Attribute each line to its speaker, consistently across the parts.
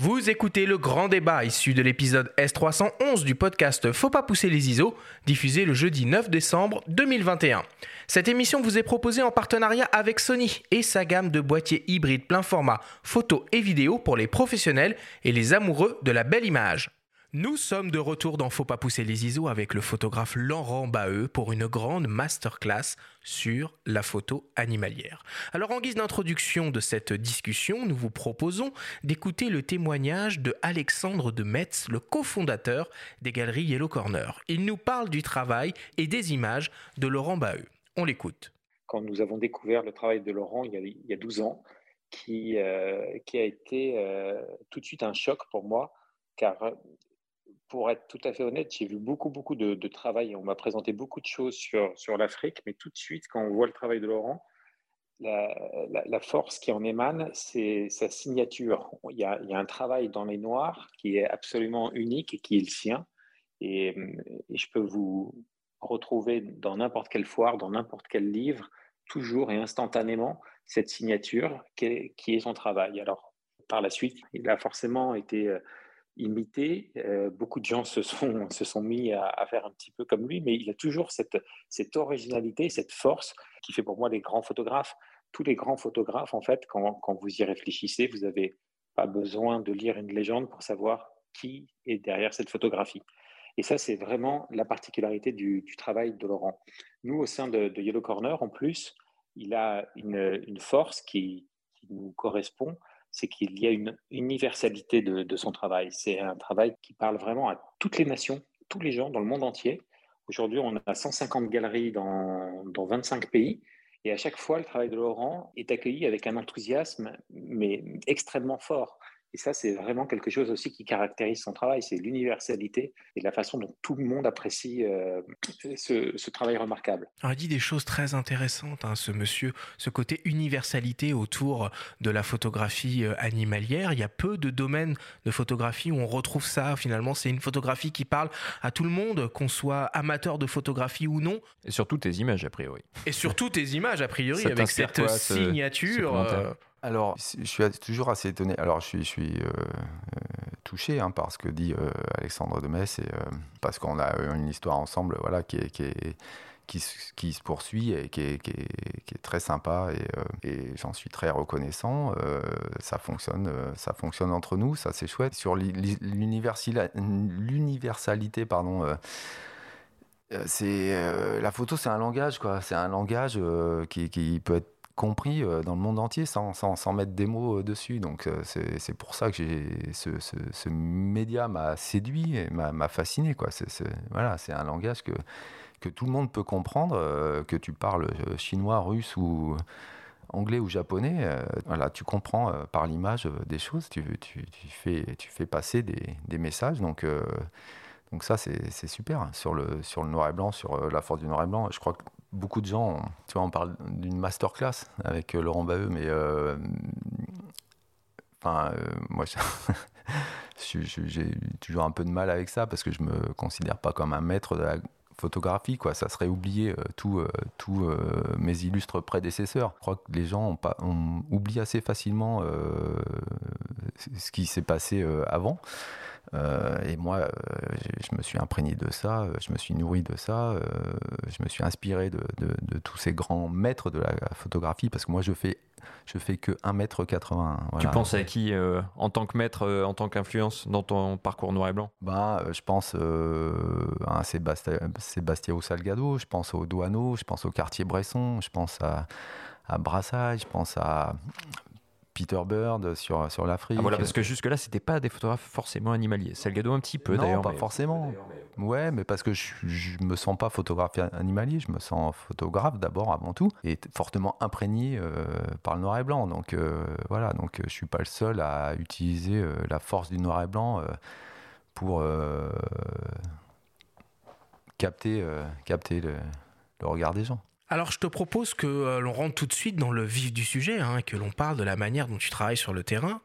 Speaker 1: Vous écoutez le grand débat issu de l'épisode S311 du podcast Faut pas pousser les ISO, diffusé le jeudi 9 décembre 2021. Cette émission vous est proposée en partenariat avec Sony et sa gamme de boîtiers hybrides plein format photo et vidéo pour les professionnels et les amoureux de la belle image. Nous sommes de retour dans Faut pas pousser les ISO avec le photographe Laurent Baheux pour une grande masterclass sur la photo animalière. Alors en guise d'introduction de cette discussion, nous vous proposons d'écouter le témoignage de Alexandre de Metz, le cofondateur des galeries Yellow Corner. Il nous parle du travail et des images de Laurent Baheux. On l'écoute.
Speaker 2: Quand nous avons découvert le travail de Laurent il y a, 12 ans, qui, euh, qui a été euh, tout de suite un choc pour moi, car pour être tout à fait honnête, j'ai vu beaucoup, beaucoup de, travail. On m'a présenté beaucoup de choses sur, l'Afrique, mais tout de suite, quand on voit le travail de Laurent, la, force qui en émane, c'est sa signature. Il y, a, un travail dans les noirs qui est absolument unique et qui est le sien. Et, je peux vous retrouver dans n'importe quelle foire, dans n'importe quel livre, toujours et instantanément, cette signature qui est, qui est son travail. Alors, par la suite, il a forcément été euh, imité. Euh, beaucoup de gens se sont, se sont mis à, faire un petit peu comme lui, mais il a toujours cette, cette originalité, cette force qui fait pour moi des grands photographes. Tous les grands photographes, en fait, quand, quand vous y réfléchissez, vous n'avez pas besoin de lire une légende pour savoir qui est derrière cette photographie. Et ça, c'est vraiment la particularité du, du, travail de Laurent. Nous, au sein de, Yellow Corner, en plus, il a une, une force qui, qui nous correspond, c'est qu'il y a une universalité de, son travail. C'est un travail qui parle vraiment à toutes les nations, tous les gens dans le monde entier. Aujourd'hui, on a 150 galeries dans, dans 25 pays. Et à chaque fois, le travail de Laurent est accueilli avec un enthousiasme, mais extrêmement fort. Et ça, c'est vraiment quelque chose aussi qui caractérise son travail, c'est l'universalité et la façon dont tout le monde apprécie euh, ce, travail remarquable.
Speaker 1: il dit des choses très intéressantes, hein, ce monsieur, ce côté universalité autour de la photographie euh, animalière. Il y a peu de domaines de photographie où on retrouve ça. Finalement, c'est une photographie qui parle à tout le monde, qu'on soit amateur de photographie ou non.
Speaker 3: Et surtout tes images, a priori.
Speaker 1: Et surtout tes images, a priori, avec cette signature.
Speaker 4: Alors, je suis toujours assez étonné. Alors, je suis, je suis euh, touché hein, par ce que dit euh, Alexandre de Metz, et, euh, parce qu'on a une histoire ensemble voilà, qui, se poursuit et qui est, très sympa, et, j'en suis très reconnaissant. ça, fonctionne, ça fonctionne entre nous, ça c'est chouette. Sur l'universalité, pardon. c'est la photo, c'est un langage, quoi. C'est un langage qui peut être compris euh, dans le monde entier sans, sans, mettre des mots euh, dessus. Donc euh, c'est pour ça que ce, ce, média m'a séduit et m'a fasciné. Quoi. c'est voilà, c'est un langage que, que tout le monde peut comprendre, que tu parles chinois, russe ou anglais ou japonais, voilà, tu comprends par l'image des choses, tu, tu, tu, fais, tu fais passer des, des messages. Donc, donc ça, c'est super. Hein, sur le, sur le noir et blanc, sur la force du noir et blanc, je crois que beaucoup de gens, tu vois, on parle d'une masterclass avec euh, Laurent Baheux, mais euh, enfin, euh, moi, j'ai toujours un peu de mal avec ça parce que je me considère pas comme un maître de la photographie, quoi. Ça serait oublier tous mes illustres prédécesseurs. Je crois que les gens ont, pas, ont oublié assez facilement ce qui s'est passé avant. Euh, et moi, euh, je, me suis imprégné de ça, euh, je me suis nourri de ça, je me suis inspiré de, de, tous ces grands maîtres de la photographie, parce que moi, je fais, je fais que 1m80. Voilà.
Speaker 3: Tu penses à qui en tant que maître, en tant qu'influence dans ton parcours noir et blanc?
Speaker 4: Bah, Je pense à Sébastien, Salgado, je pense au Douaneau, je pense au Cartier-Bresson, je pense à, à Brassailles, je pense à Peter Bird sur, sur l'Afrique. Ah,
Speaker 3: voilà, parce que jusque-là, c'était pas des photographes forcément animaliers. Salgado un petit peu d'ailleurs.
Speaker 4: Non, pas forcément. Ouais, mais parce que je, je me sens pas photographe animalier, je me sens photographe d'abord, avant tout, et fortement imprégné euh, par le noir et blanc. Donc euh, voilà, donc je suis pas le seul à utiliser euh, la force du noir et blanc pour capter, capter le regard des gens.
Speaker 1: Alors je te propose que euh, l'on rentre tout de suite dans le vif du sujet, hein, que l'on parle de la manière dont tu travailles sur le terrain.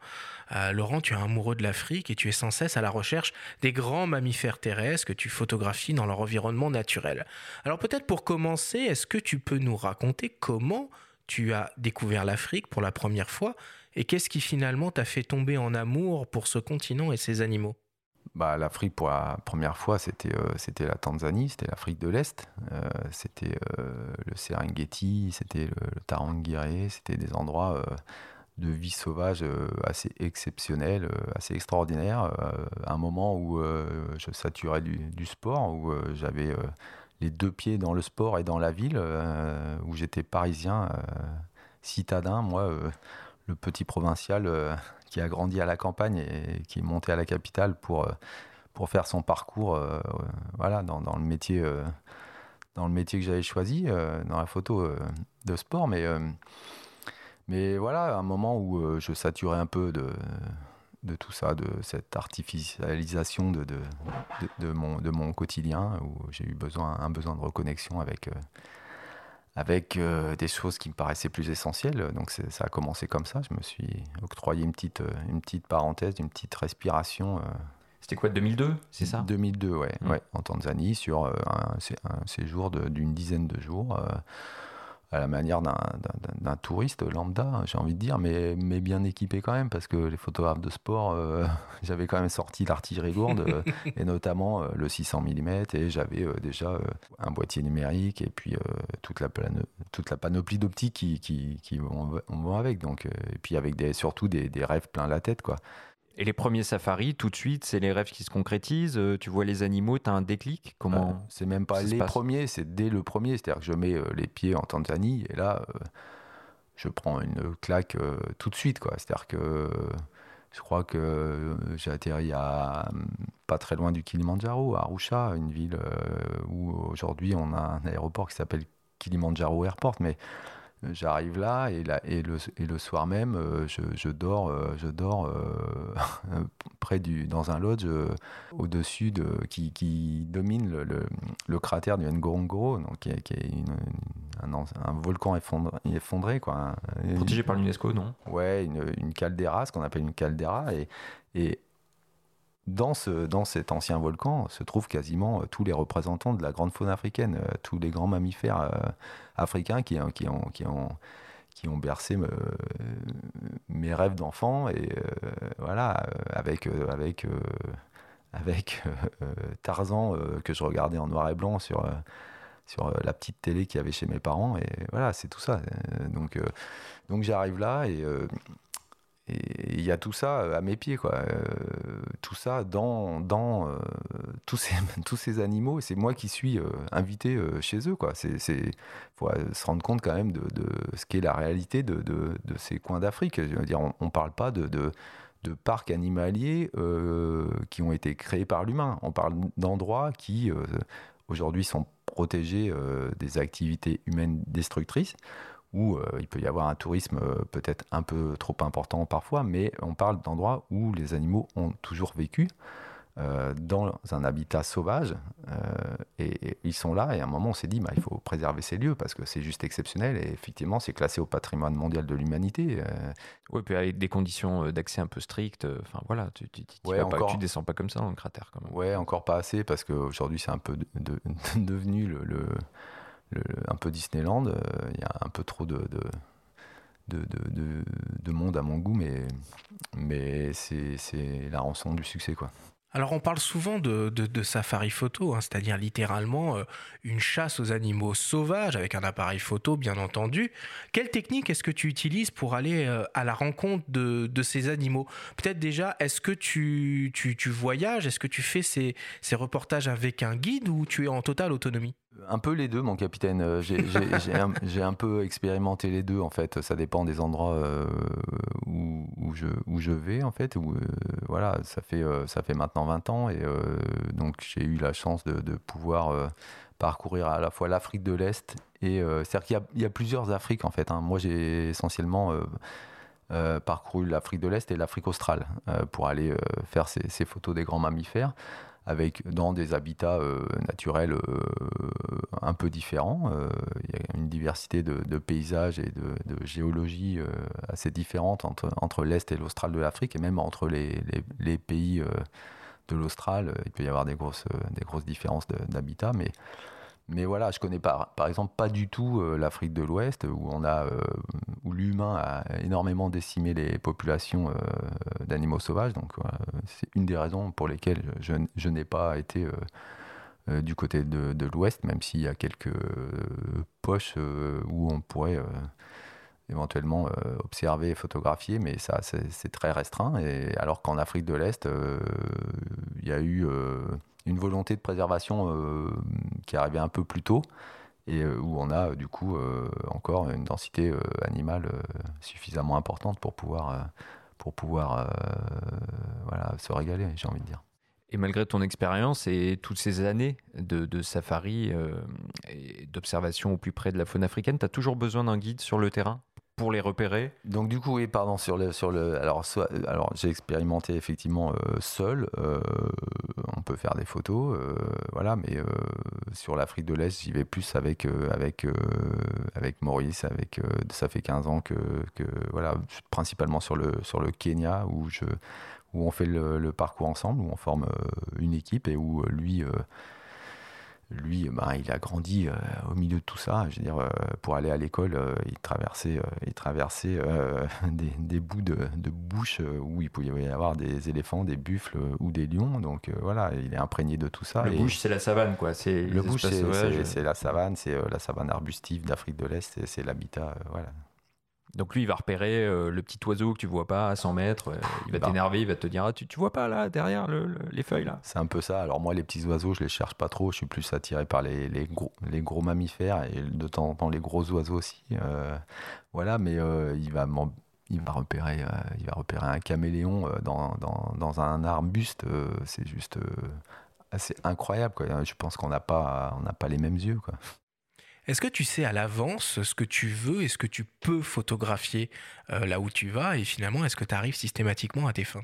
Speaker 1: Euh, Laurent, tu es amoureux de l'Afrique et tu es sans cesse à la recherche des grands mammifères terrestres que tu photographies dans leur environnement naturel. Alors peut-être pour commencer, est-ce que tu peux nous raconter comment tu as découvert l'Afrique pour la première fois Et qu'est-ce qui finalement t'a fait tomber en amour pour ce continent et ses animaux?
Speaker 4: Bah, L'Afrique, pour la première fois, c'était euh, la Tanzanie, c'était l'Afrique de l'Est, euh, c'était euh, le Serengeti, c'était le, le Tarangire, c'était des endroits de vie sauvage assez exceptionnels, assez extraordinaires. un moment où je saturais du, du sport, où j'avais les deux pieds dans le sport et dans la ville, où j'étais parisien, citadin, moi, le petit provincial qui a grandi à la campagne et qui est monté à la capitale pour, euh, pour faire son parcours euh, voilà, dans, le métier, euh, dans le métier que j'avais choisi, dans la photo de sport. Mais, voilà, un moment où je saturais un peu de, de tout ça, de cette artificialisation de, mon, de mon quotidien, où j'ai eu besoin, un besoin de reconnexion avec avec euh, des choses qui me paraissaient plus essentielles. Donc ça a commencé comme ça. Je me suis octroyé une petite, euh, une petite parenthèse, une petite respiration. Euh.
Speaker 3: C'était quoi, 2002, c'est ça?
Speaker 4: 2002, ouais, mmh. ouais, en Tanzanie, sur un, un séjour d'une dizaine de jours à la manière d'un touriste lambda, j'ai envie de dire, mais, mais bien équipé quand même, parce que les photographes de sport, euh, j'avais quand même sorti l'artillerie lourde, euh, et notamment euh, le 600 mm, et j'avais déjà un boîtier numérique, et puis toute, la toute la panoplie d'optiques qui, qui, qui vont, avec, donc, et puis avec des, surtout des, des rêves plein la tête, quoi.
Speaker 3: Et les premiers safaris, tout de suite, c'est les rêves qui se concrétisent. Euh, tu vois les animaux, tu as un déclic. Comment euh,
Speaker 4: C'est même pas les premiers, c'est dès le premier. C'est-à-dire que je mets euh, les pieds en Tanzanie et là, je prends une claque tout de suite. C'est-à-dire que je crois que j'ai atterri à pas très loin du Kilimanjaro, à Arusha, une ville où aujourd'hui on a un aéroport qui s'appelle Kilimanjaro Airport, mais J'arrive là et, et, le, et, le, soir même, euh, je, dors, je dors euh, près du, dans un lodge euh, au-dessus de, qui, qui domine le, le, cratère du Ngorongoro, donc qui est, un, un, volcan effondré. effondré quoi.
Speaker 3: Protégé par l'UNESCO, non?
Speaker 4: Ouais, une, une caldeira, ce qu'on appelle une caldeira. Et, et dans, ce, dans cet ancien volcan se trouvent quasiment euh, tous les représentants de la grande faune africaine, euh, tous les grands mammifères euh, africains qui, qui, ont, qui, ont, qui ont bercé mes rêves d'enfant. Et voilà, avec, avec, avec Tarzan que je regardais en noir et blanc sur sur la petite télé qu'il y avait chez mes parents et voilà c'est tout ça donc donc j'arrive là et et il y a tout ça euh, à mes pieds, quoi. Euh, tout ça dans, dans euh, tous, ces, tous ces animaux. C'est moi qui suis invité chez eux, quoi. C'est, faut se rendre compte quand même de, de ce qu'est la réalité de, de, ces coins d'Afrique. Je veux dire, on, ne parle pas de, de, parcs animaliers qui ont été créés par l'humain. On parle d'endroits qui aujourd'hui sont protégés des activités humaines destructrices où euh, il peut y avoir un tourisme euh, peut-être un peu trop important parfois, mais on parle d'endroits où les animaux ont toujours vécu. Euh, dans un habitat sauvage et, ils sont là et à un moment on s'est dit bah, il faut préserver ces lieux parce que c'est juste exceptionnel et effectivement c'est classé au patrimoine mondial de l'humanité
Speaker 3: oui puis avec des conditions d'accès un peu strictes enfin voilà tu, tu, tu, descends pas comme ça dans le cratère quand même
Speaker 4: ouais encore pas assez parce qu'aujourd'hui c'est un peu devenu le un peu Disneyland. Euh, il y a un peu trop de, de, de, de, monde à mon goût, mais, c'est la rançon du succès. quoi.
Speaker 1: Alors on parle souvent de, safari photo, hein, c'est-à-dire littéralement euh, une chasse aux animaux sauvages avec un appareil photo bien entendu. Quelle technique est-ce que tu utilises pour aller euh, à la rencontre de, ces animaux? Peut-être déjà, est-ce que tu, tu, voyages? Est-ce que tu fais ces reportages avec un guide ou tu es en totale autonomie?
Speaker 4: Un peu les deux, mon capitaine. Euh, j'ai un, peu expérimenté les deux, en fait. Ça dépend des endroits euh, où, où, je, où je vais, en fait. Où, euh, voilà, ça fait, ça fait maintenant 20 ans. Et donc, j'ai eu la chance de, de pouvoir parcourir à la fois l'Afrique de l'Est. et C'est-à-dire qu'il y, y, a plusieurs Afriques, en fait. Hein. Moi, j'ai essentiellement... parcouru l'Afrique de l'Est et l'Afrique australe pour aller faire ces, ces, photos des grands mammifères avec dans des habitats euh, naturels euh, un peu différents. Euh, il y a une diversité de, paysages et de, géologie assez différente entre, entre l'Est et l'Austral de l'Afrique, et même entre les, les, pays de l'Austral, il peut y avoir des grosses, des grosses différences d'habitat, mais, Mais voilà, je connais pas, par exemple pas du tout l'Afrique de l'Ouest où où l'humain a énormément décimé les populations d'animaux sauvages. C'est une des raisons pour lesquelles je, je n'ai pas été du côté de, de l'Ouest, même s'il y a quelques poches où on pourrait éventuellement observer et photographier, mais ça c'est très restreint. Et alors qu'en Afrique de l'Est, il y a eu une volonté de préservation euh, qui arrivait un peu plus tôt et euh, où on a du coup euh, encore une densité animale suffisamment importante pour pouvoir, pour pouvoir voilà, se régaler, j'ai envie de dire.
Speaker 3: Et malgré ton expérience et toutes ces années de, de safari et d'observation au plus près de la faune africaine, tu as toujours besoin d'un guide sur le terrain? Pour les repérer
Speaker 4: Donc du coup, oui, pardon, sur le, alors, j'ai expérimenté effectivement euh, seul. Euh, on peut faire des photos, euh, voilà, mais sur l'Afrique de l'Est, j'y vais plus avec Maurice. Ça fait 15 ans que, voilà, principalement sur le sur le Kenya où on fait le parcours ensemble, où on forme une équipe et où lui lui, bah, il a grandi euh, au milieu de tout ça. Je veux dire, euh, pour aller à l'école, euh, il traversait, il traversait des, bouts de, de bouche où il pouvait y avoir des éléphants, des buffles ou des lions. Donc voilà, il est imprégné de tout ça.
Speaker 3: Le bouche, c'est la savane, quoi.
Speaker 4: C'est le bouche, c'est la savane, c'est la savane arbustive d'Afrique de l'Est, c'est l'habitat, voilà.
Speaker 3: Donc lui, il va repérer euh, le petit oiseau que tu vois pas à 100 mètres. Euh, il va bah. t'énerver, il va te dire ah, tu, tu vois pas là, derrière les feuilles là?
Speaker 4: C'est un peu ça. Alors moi, les petits oiseaux, je les cherche pas trop. Je suis plus attiré par les, les, gros, les gros mammifères et de temps en temps les gros oiseaux aussi. Euh, voilà, mais il va il va repérer, il va repérer un caméléon dans, dans, dans un arbuste. c'est juste assez incroyable. Quoi. Je pense qu'on n'a pas, on pas les mêmes yeux. Quoi.
Speaker 1: Est-ce que tu sais à l'avance ce que tu veux et ce que tu peux photographier euh, là où tu vas et finalement est-ce que tu arrives systématiquement à tes fins?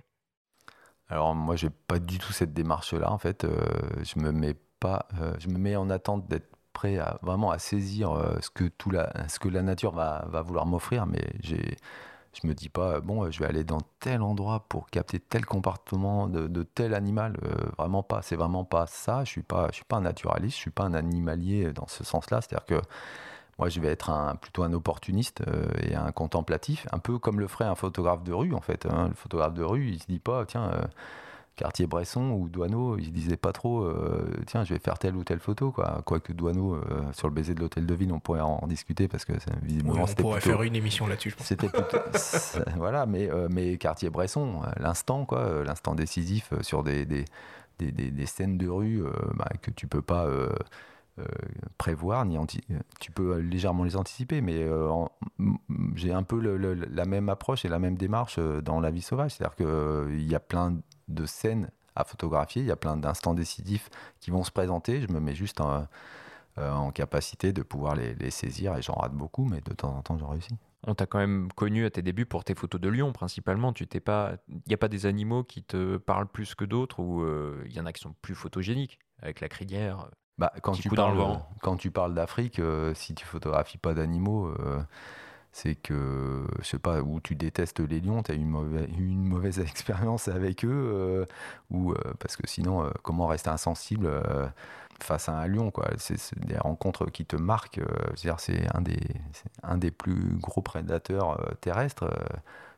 Speaker 4: Alors moi j'ai pas du tout cette démarche là en fait. Euh, je me mets pas, euh, je me mets en attente d'être prêt à vraiment à saisir ce que tout la, ce que la nature va, va vouloir m'offrir, mais j'ai je me dis pas, bon, je vais aller dans tel endroit pour capter tel comportement de, tel animal. Euh, vraiment pas. C'est vraiment pas ça. Je suis pas, je suis pas un naturaliste. Je suis pas un animalier dans ce sens-là. C'est-à-dire que moi, je vais être un, plutôt un opportuniste euh, et un contemplatif, un peu comme le ferait un photographe de rue, en fait. Hein. Le photographe de rue, il se dit pas, tiens. Euh, quartier Bresson ou Douaneau, ils se disaient pas trop, euh, tiens, je vais faire telle ou telle photo, quoi. Quoique Douaneau, euh, sur le baiser de l'hôtel de ville, on pourrait en discuter parce que
Speaker 1: visiblement on pourrait faire une émission là-dessus.
Speaker 4: C'était plutôt, voilà, mais euh, mais quartier Bresson, l'instant, quoi, l'instant décisif sur des des, des, des, scènes de rue bah, que tu peux pas prévoir, ni tu peux légèrement les anticiper, mais j'ai un peu la même approche et la même démarche dans la vie sauvage. C'est-à-dire qu'il y a plein de scènes à photographier, il y a plein d'instants décisifs qui vont se présenter. Je me mets juste en, euh, capacité de pouvoir les, saisir et j'en rate beaucoup, mais de temps en temps, j'en réussis.
Speaker 3: On t'a quand même connu à tes débuts pour tes photos de lion principalement. Tu t'es pas, il n'y a pas des animaux qui te parlent plus que d'autres ou euh, il y en a qui sont plus photogéniques avec la crinière.
Speaker 4: Bah, quand, tu parles, quand tu parles d'Afrique, euh, si tu photographies pas d'animaux, c'est que, je sais pas, où tu détestes les lions, tu as une mauvaise, une mauvaise expérience avec eux, euh, ou, euh, parce que sinon, euh, comment rester insensible face à un lion quoi. C'est des rencontres qui te marquent c'est un des un des plus gros prédateurs terrestres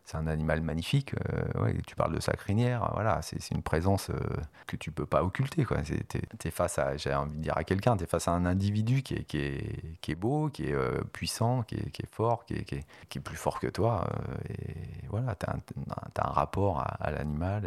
Speaker 4: c'est un animal magnifique. Euh, tu parles de sa crinière, voilà, c'est une présence euh, que tu peux pas occulter. Tu face à, j'ai envie de dire à quelqu'un, tu es face à un individu qui est, beau, qui est euh, puissant, qui est, fort, qui est, plus fort que toi. et voilà, tu as, un rapport à, l'animal,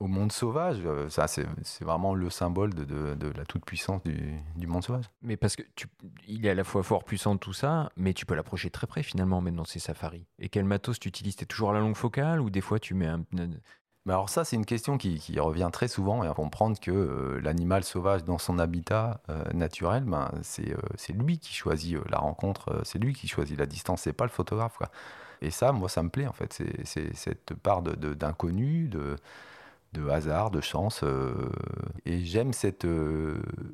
Speaker 4: au monde sauvage. Ça, c'est vraiment le symbole de, de, de la toute-puissance du, du, monde sauvage.
Speaker 3: Mais parce que tu, il est à la fois fort, puissant, tout ça, mais tu peux l'approcher très près finalement, même dans ces safaris. Et quel matos tu utilises? C'était toujours à la longue focale ou des fois tu mets un.
Speaker 4: Mais alors ça, c'est une question qui, revient très souvent et à comprendre que euh, l'animal sauvage dans son habitat euh, naturel, ben, c'est euh, lui qui choisit la rencontre, c'est lui qui choisit la distance, c'est pas le photographe. Quoi. Et ça, moi, ça me plaît en fait. C'est cette part d'inconnu, de, de hasard, de chance. et j'aime cette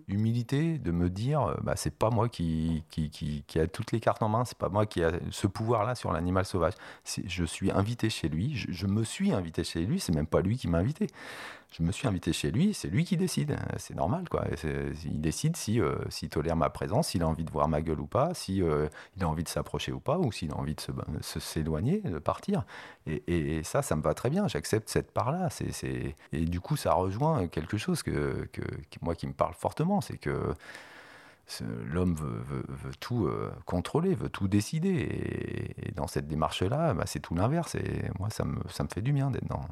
Speaker 4: humilité de me dire, bah, c'est pas moi qui, qui, qui, a toutes les cartes en main, c'est pas moi qui a ce pouvoir-là sur l'animal sauvage. Je suis invité chez lui, je, je, me suis invité chez lui, c'est même pas lui qui m'a invité je me suis invité chez lui, c'est lui qui décide. C'est normal, quoi. Il décide si euh, s'il tolère ma présence, s'il a envie de voir ma gueule ou pas, si euh, il a envie de s'approcher ou pas, ou s'il a envie de s'éloigner, de partir. Et, ça, ça me va très bien. J'accepte cette part-là. Et du coup, ça rejoint quelque chose que, moi qui me parle fortement, c'est que l'homme veut, tout euh, contrôler, veut tout décider. Et, dans cette démarche-là, bah, c'est tout l'inverse. Et moi, ça me, ça me fait du bien d'être dans,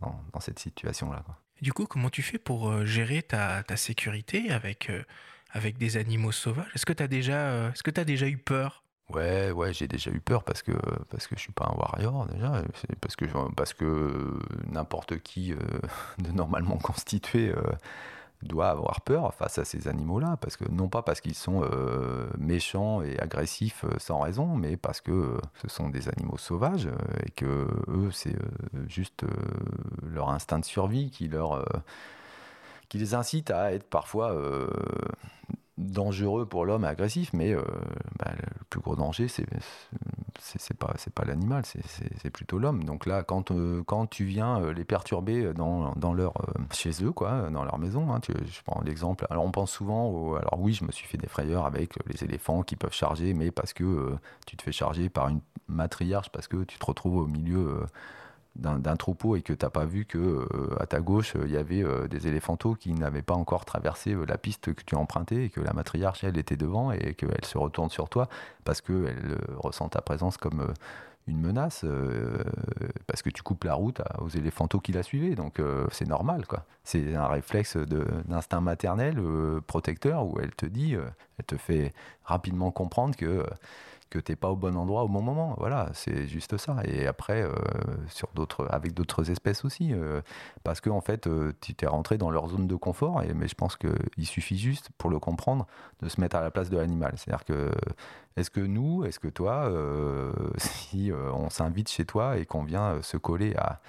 Speaker 4: dans, cette situation-là.
Speaker 1: Du coup, comment tu fais pour euh, gérer ta, ta sécurité avec, euh, avec des animaux sauvages? Est-ce que tu as, déjà, est-ce que as déjà eu peur?
Speaker 4: Ouais, ouais, j'ai déjà eu peur parce que parce que je suis pas un warrior déjà, parce que parce que n'importe qui de normalement constitué doit avoir peur face à ces animaux-là, parce que non pas parce qu'ils sont euh, méchants et agressifs euh, sans raison, mais parce que euh, ce sont des animaux sauvages et que eux c'est juste leur instinct de survie qui leur qui les incite à être parfois dangereux pour l'homme, agressif, mais euh, bah, le plus gros danger, c'est pas pas l'animal, c'est plutôt l'homme. Donc là, quand euh, quand tu viens euh, les perturber dans, dans leur chez eux, quoi, dans leur maison, hein, je prends l'exemple. Alors on pense souvent, alors oui, je me suis fait des frayeurs avec les éléphants qui peuvent charger, mais parce que tu te fais charger par une matriarche, parce que tu te retrouves au milieu d'un troupeau et que tu n'as pas vu que euh, à ta gauche il y avait euh, des éléphantaux qui n'avaient pas encore traversé euh, la piste que tu as empruntée et que la matriarche elle était devant et qu'elle se retourne sur toi parce qu'elle ressent ta présence comme une menace parce que tu coupes la route aux éléphantaux qui la suivaient. Donc c'est normal quoi. C'est un réflexe d'instinct maternel protecteur où elle te dit elle te fait rapidement comprendre que que tu n'es pas au bon endroit au bon moment. Voilà, c'est juste ça. Et après, euh, sur d'autres, avec d'autres espèces aussi, euh, parce que en fait, euh, tu t'es rentré dans leur zone de confort. Mais je pense qu'il suffit juste, pour le comprendre, de se mettre à la place de l'animal. C'est-à-dire que, est-ce que nous, est-ce que toi, si on s'invite chez toi et qu'on vient se coller à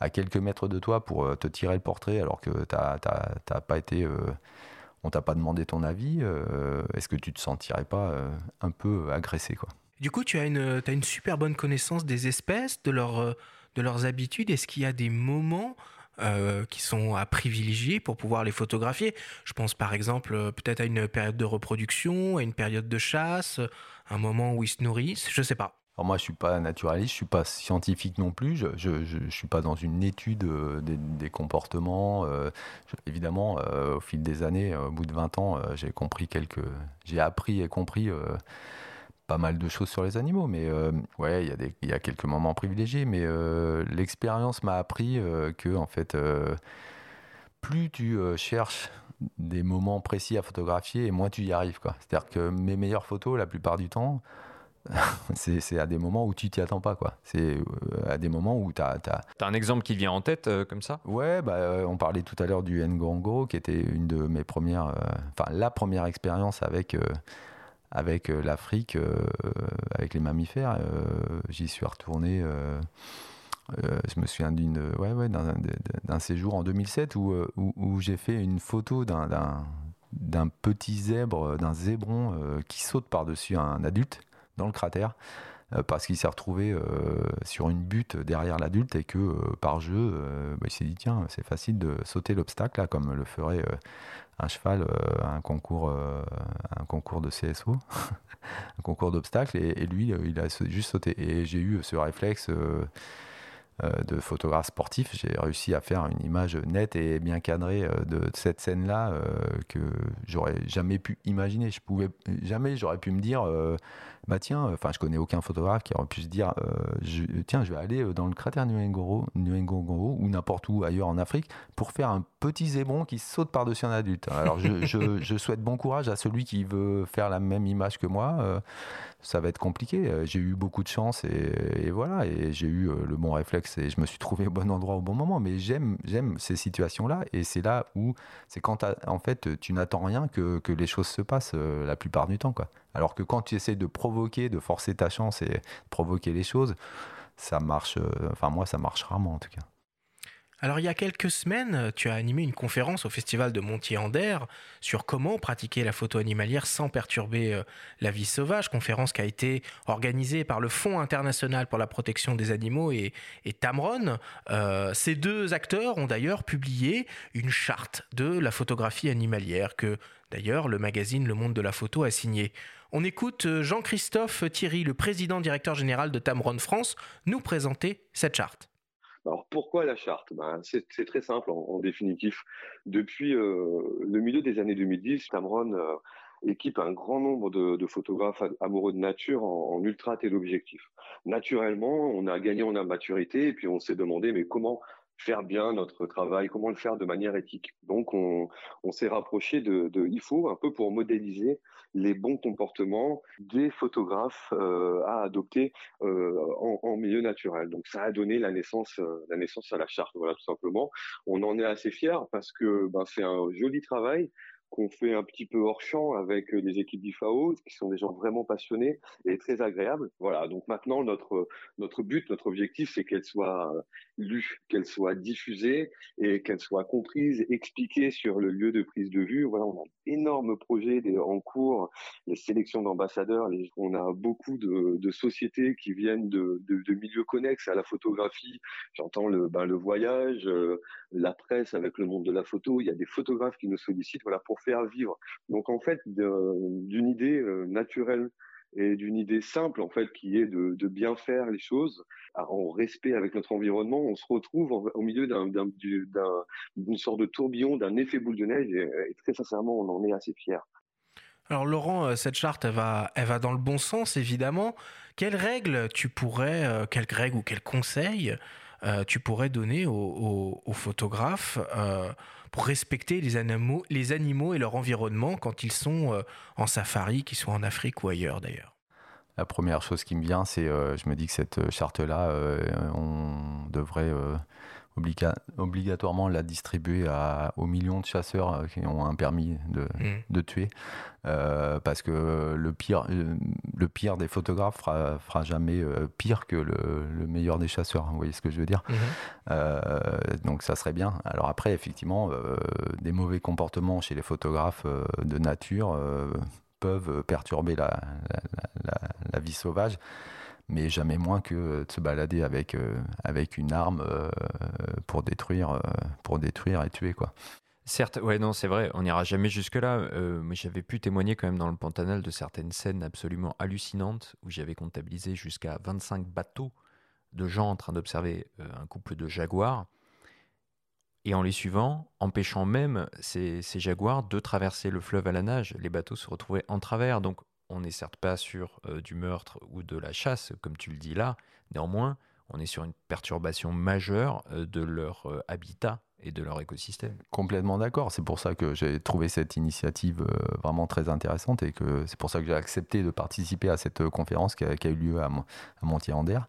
Speaker 4: à quelques mètres de toi pour te tirer le portrait alors que tu n'as pas été on t'a pas demandé ton avis, euh, est-ce que tu te sentirais pas euh, un peu agressé quoi?
Speaker 1: Du coup, tu as une, as une super bonne connaissance des espèces, de, leur, euh, de leurs habitudes. Est-ce qu'il y a des moments qui sont à privilégier pour pouvoir les photographier? Je pense par exemple peut-être à une période de reproduction, à une période de chasse, un moment où ils se nourrissent, je sais pas.
Speaker 4: Alors moi, je suis pas naturaliste, je suis pas scientifique non plus. Je, je, je, suis pas dans une étude euh, des, comportements. Euh, évidemment, euh, au fil des années, au bout de 20 ans, j'ai compris quelques, j'ai appris et compris pas mal de choses sur les animaux. Mais ouais, il y a des, y a quelques moments privilégiés. Mais l'expérience m'a appris que en fait, plus tu cherches des moments précis à photographier, et moins tu y arrives. C'est-à-dire que mes meilleures photos, la plupart du temps c'est à des moments où tu t'y attends pas quoi. C'est euh, à des moments où tu as,
Speaker 3: as... un exemple qui vient en tête euh, comme ça?
Speaker 4: Ouais, bah, euh, on parlait tout à l'heure du Ngongoro qui était une de mes premières, enfin la première expérience avec avec l'Afrique, avec les mammifères. J'y suis retourné. je me souviens d'une, ouais, ouais, d'un séjour en 2007 où, où, où j'ai fait une photo d'un petit zèbre, d'un zébron qui saute par-dessus un adulte dans le cratère euh, parce qu'il s'est retrouvé euh, sur une butte derrière l'adulte et que euh, par jeu, bah, il s'est dit tiens, c'est facile de sauter l'obstacle, comme le ferait un cheval un concours, un concours de CSO, un concours d'obstacles, et, et, lui, il a juste sauté. Et j'ai eu ce réflexe de photographe sportif, j'ai réussi à faire une image nette et bien cadrée de cette scène-là que j'aurais jamais pu imaginer. Je pouvais jamais, j'aurais pu me dire bah tiens, enfin je connais aucun photographe qui aurait pu se dire, euh, tiens, je vais aller euh, dans le cratère Ngorongoro ou n'importe où ailleurs en Afrique pour faire un petit zébron qui saute par-dessus un adulte. Alors je, souhaite bon courage à celui qui veut faire la même image que moi. Euh, ça va être compliqué. J'ai eu beaucoup de chance et, voilà, et j'ai eu le bon réflexe et je me suis trouvé au bon endroit au bon moment. Mais j'aime, j'aime ces situations-là et c'est là où c'est quand en fait tu n'attends rien que, que, les choses se passent la plupart du temps, quoi. Alors que quand tu essaies de provoquer, de forcer ta chance et provoquer les choses, ça marche. Euh, enfin, moi, ça marche rarement en tout cas.
Speaker 1: Alors il y a quelques semaines, tu as animé une conférence au festival de Montier-Ander sur comment pratiquer la photo animalière sans perturber euh, la vie sauvage, conférence qui a été organisée par le Fonds international pour la protection des animaux et, Tamron. Euh, ces deux acteurs ont d'ailleurs publié une charte de la photographie animalière que d'ailleurs le magazine Le Monde de la Photo a signée. On écoute euh, Jean-Christophe Thierry, le président directeur général de Tamron France, nous présenter cette charte.
Speaker 5: Alors pourquoi la charte? Ben, C'est très simple en, définitif. Depuis euh, le milieu des années 2010, Tamron euh, équipe un grand nombre de, photographes amoureux de nature en, ultra téléobjectif. Naturellement, on a gagné en maturité et puis on s'est demandé mais comment faire bien notre travail, comment le faire de manière éthique. Donc, on, s'est rapproché de, de, IFO un peu pour modéliser les bons comportements des photographes euh, à adopter euh, en, milieu naturel. Donc, ça a donné la naissance, euh, la naissance à la charte. Voilà, tout simplement. On en est assez fiers parce que ben, c'est un joli travail qu'on fait un petit peu hors champ avec euh, les équipes d'IFAO, qui sont des gens vraiment passionnés et très agréables. Voilà, donc maintenant, notre, notre but, notre objectif, c'est qu'elle soit euh, lue, qu'elle soit diffusée et qu'elle soit comprise, expliquée sur le lieu de prise de vue. Voilà, on a un énorme projet en cours, les sélections d'ambassadeurs. On a beaucoup de, sociétés qui viennent de, de, milieux connexes à la photographie. J'entends le, ben, le voyage, euh, la presse avec le monde de la photo. Il y a des photographes qui nous sollicitent voilà, faire vivre. Donc en fait, d'une idée euh, naturelle et d'une idée simple en fait qui est de, bien faire les choses en respect avec notre environnement, on se retrouve au milieu d'une sorte de tourbillon, d'un effet boule de neige et, très sincèrement, on en est assez fiers.
Speaker 1: Alors Laurent, euh, cette charte, elle va, elle va dans le bon sens évidemment. Quelles règles tu pourrais, euh, règles ou quels conseils tu pourrais donner aux, photographes pour respecter les animaux, les animaux et leur environnement quand ils sont euh, en safari, qu'ils soient en Afrique ou ailleurs d'ailleurs.
Speaker 4: La première chose qui me vient, c'est euh, je me dis que cette euh, charte-là, on devrait obligatoirement la distribuer à, aux millions de chasseurs euh, qui ont un permis de, mm. de tuer. Euh, parce que le pire, le pire des photographes fera, fera jamais euh, pire que le, meilleur des chasseurs. Vous voyez ce que je veux dire? Mm-hmm. Donc ça serait bien. Alors après, effectivement, des mauvais comportements chez les photographes de nature peuvent perturber la, la, la vie sauvage mais jamais moins que de se balader avec, euh, avec une arme euh, pour, détruire, euh, pour détruire et tuer. Quoi.
Speaker 3: Certes, ouais, non, c'est vrai, on n'ira jamais jusque-là, mais j'avais pu témoigner quand même dans le Pantanal de certaines scènes absolument hallucinantes où j'avais comptabilisé jusqu'à 25 bateaux de gens en train d'observer un couple de jaguars et en les suivant, empêchant même ces, ces, jaguars de traverser le fleuve à la nage. Les bateaux se retrouvaient en travers, donc on n'est certes pas sur euh, du meurtre ou de la chasse, comme tu le dis là, néanmoins, on est sur une perturbation majeure euh, de leur euh, habitat et de leur écosystème.
Speaker 4: Complètement d'accord. C'est pour ça que j'ai trouvé cette initiative vraiment très intéressante et que c'est pour ça que j'ai accepté de participer à cette conférence qui a, eu lieu à, à Montier-Ander.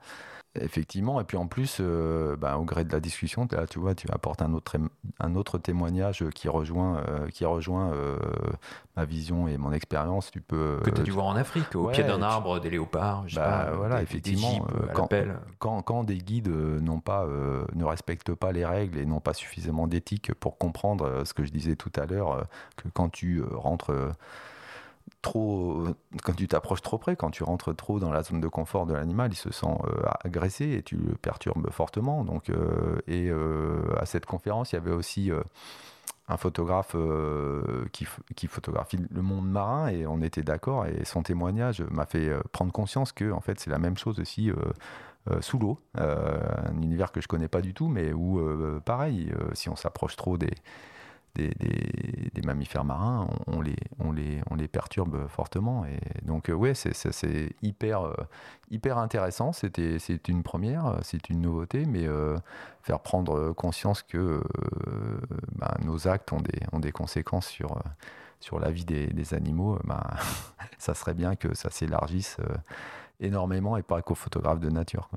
Speaker 4: Effectivement, et puis en plus, euh, bah, au gré de la discussion, là, tu vois, tu apportes un autre, un autre témoignage qui rejoint, euh, qui rejoint euh, ma vision et mon expérience. Tu peux
Speaker 3: que tu as dû voir en Afrique, au pied d'un arbre, des léopards. Je
Speaker 4: bah, voilà, effectivement, quand, quand, quand, des guides n'ont pas, ne respectent pas les règles et n'ont pas suffisamment d'éthique pour comprendre ce que je disais tout à l'heure, que quand tu rentres trop, quand tu t'approches trop près, quand tu rentres trop dans la zone de confort de l'animal, il se sent euh, agressé et tu le perturbes fortement. Donc, euh, et euh, à cette conférence, il y avait aussi un photographe qui, qui, photographie le monde marin et on était d'accord et son témoignage m'a fait prendre conscience que en fait c'est la même chose aussi sous l'eau, un univers que je connais pas du tout, mais où pareil, si on s'approche trop des des, mammifères marins, on, les, on, les, on les perturbe fortement. Et donc, euh, ouais, c'est hyper, euh, hyper intéressant. C'était c'est une première, c'est une nouveauté, mais euh, faire prendre conscience que ben, nos actes ont des, ont des conséquences sur, sur la vie des, animaux, ben, ça serait bien que ça s'élargisse énormément et pas qu'aux photographes de nature.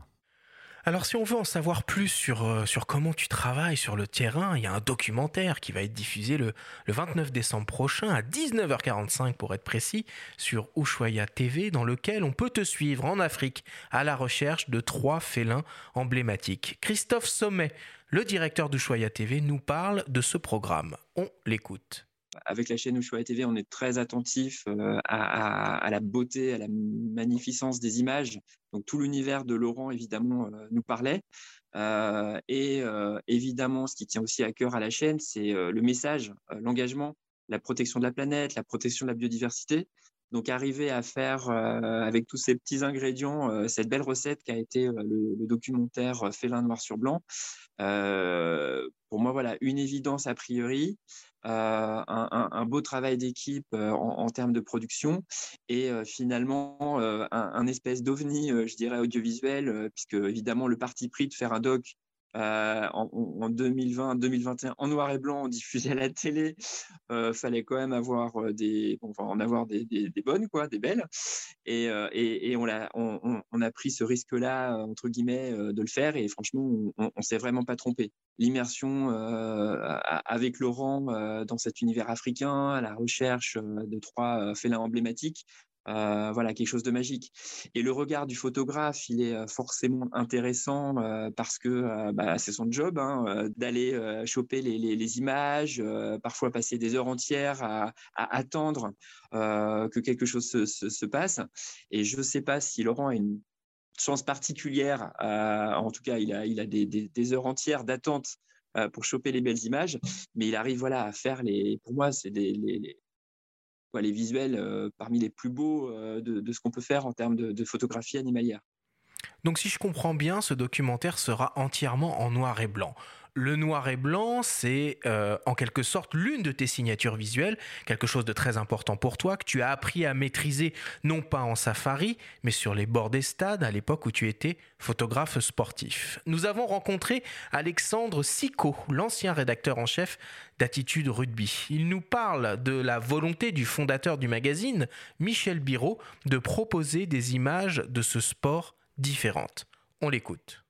Speaker 1: Alors si on veut en savoir plus sur, euh, sur comment tu travailles sur le terrain, il y a un documentaire qui va être diffusé le, 29 décembre prochain à 19h45 pour être précis sur Ushuaia TV dans lequel on peut te suivre en Afrique à la recherche de trois félins emblématiques. Christophe Sommet le directeur d'Ushuaïa TV nous parle de ce programme. On l'écoute
Speaker 6: avec la chaîne Ushuaïa TV, on est très attentif à, la beauté, à la magnificence des images. Donc tout l'univers de Laurent, évidemment, nous parlait. et évidemment, ce qui tient aussi à cœur à la chaîne, c'est le message, l'engagement, la protection de la planète, la protection de la biodiversité. Donc arriver à faire avec tous ces petits ingrédients cette belle recette qui a été le, documentaire Félin noir sur blanc, pour moi voilà une évidence a priori. Un, beau travail d'équipe en, termes de production et finalement un, espèce d'ovni, je dirais, audiovisuel, puisque évidemment le parti pris de faire un doc euh, en, 2020, 2021, en noir et blanc, diffusé à la télé, euh, fallait quand même euh, en avoir des, bonnes, quoi, des belles. Et, on, a, on, a pris ce risque-là, entre guillemets, de le faire. Et franchement, on, on s'est vraiment pas trompé. L'immersion avec Laurent dans cet univers africain, à la recherche de trois félins emblématiques, euh, voilà, quelque chose de magique. Et le regard du photographe, il est euh, forcément intéressant euh, parce que bah, c'est son job hein, d'aller choper les, images, parfois passer des heures entières à, attendre que quelque chose se, passe. Et je ne sais pas si Laurent a une chance particulière, en tout cas, il a, il a des, heures entières d'attente pour choper les belles images, mais il arrive voilà à faire les. Pour moi, c'est des les, les visuels euh, parmi les plus beaux euh, de, ce qu'on peut faire en termes de, photographie animalière.
Speaker 1: Donc si je comprends bien, ce documentaire sera entièrement en noir et blanc. Le noir et blanc, c'est euh, en quelque sorte l'une de tes signatures visuelles, quelque chose de très important pour toi, que tu as appris à maîtriser, non pas en safari, mais sur les bords des stades à l'époque où tu étais photographe sportif. Nous avons rencontré Alexandre Sico, l'ancien rédacteur en chef d'Attitude Rugby. Il nous parle de la volonté du fondateur du magazine, Michel Biro, de proposer des images de ce sport différentes. On l'écoute.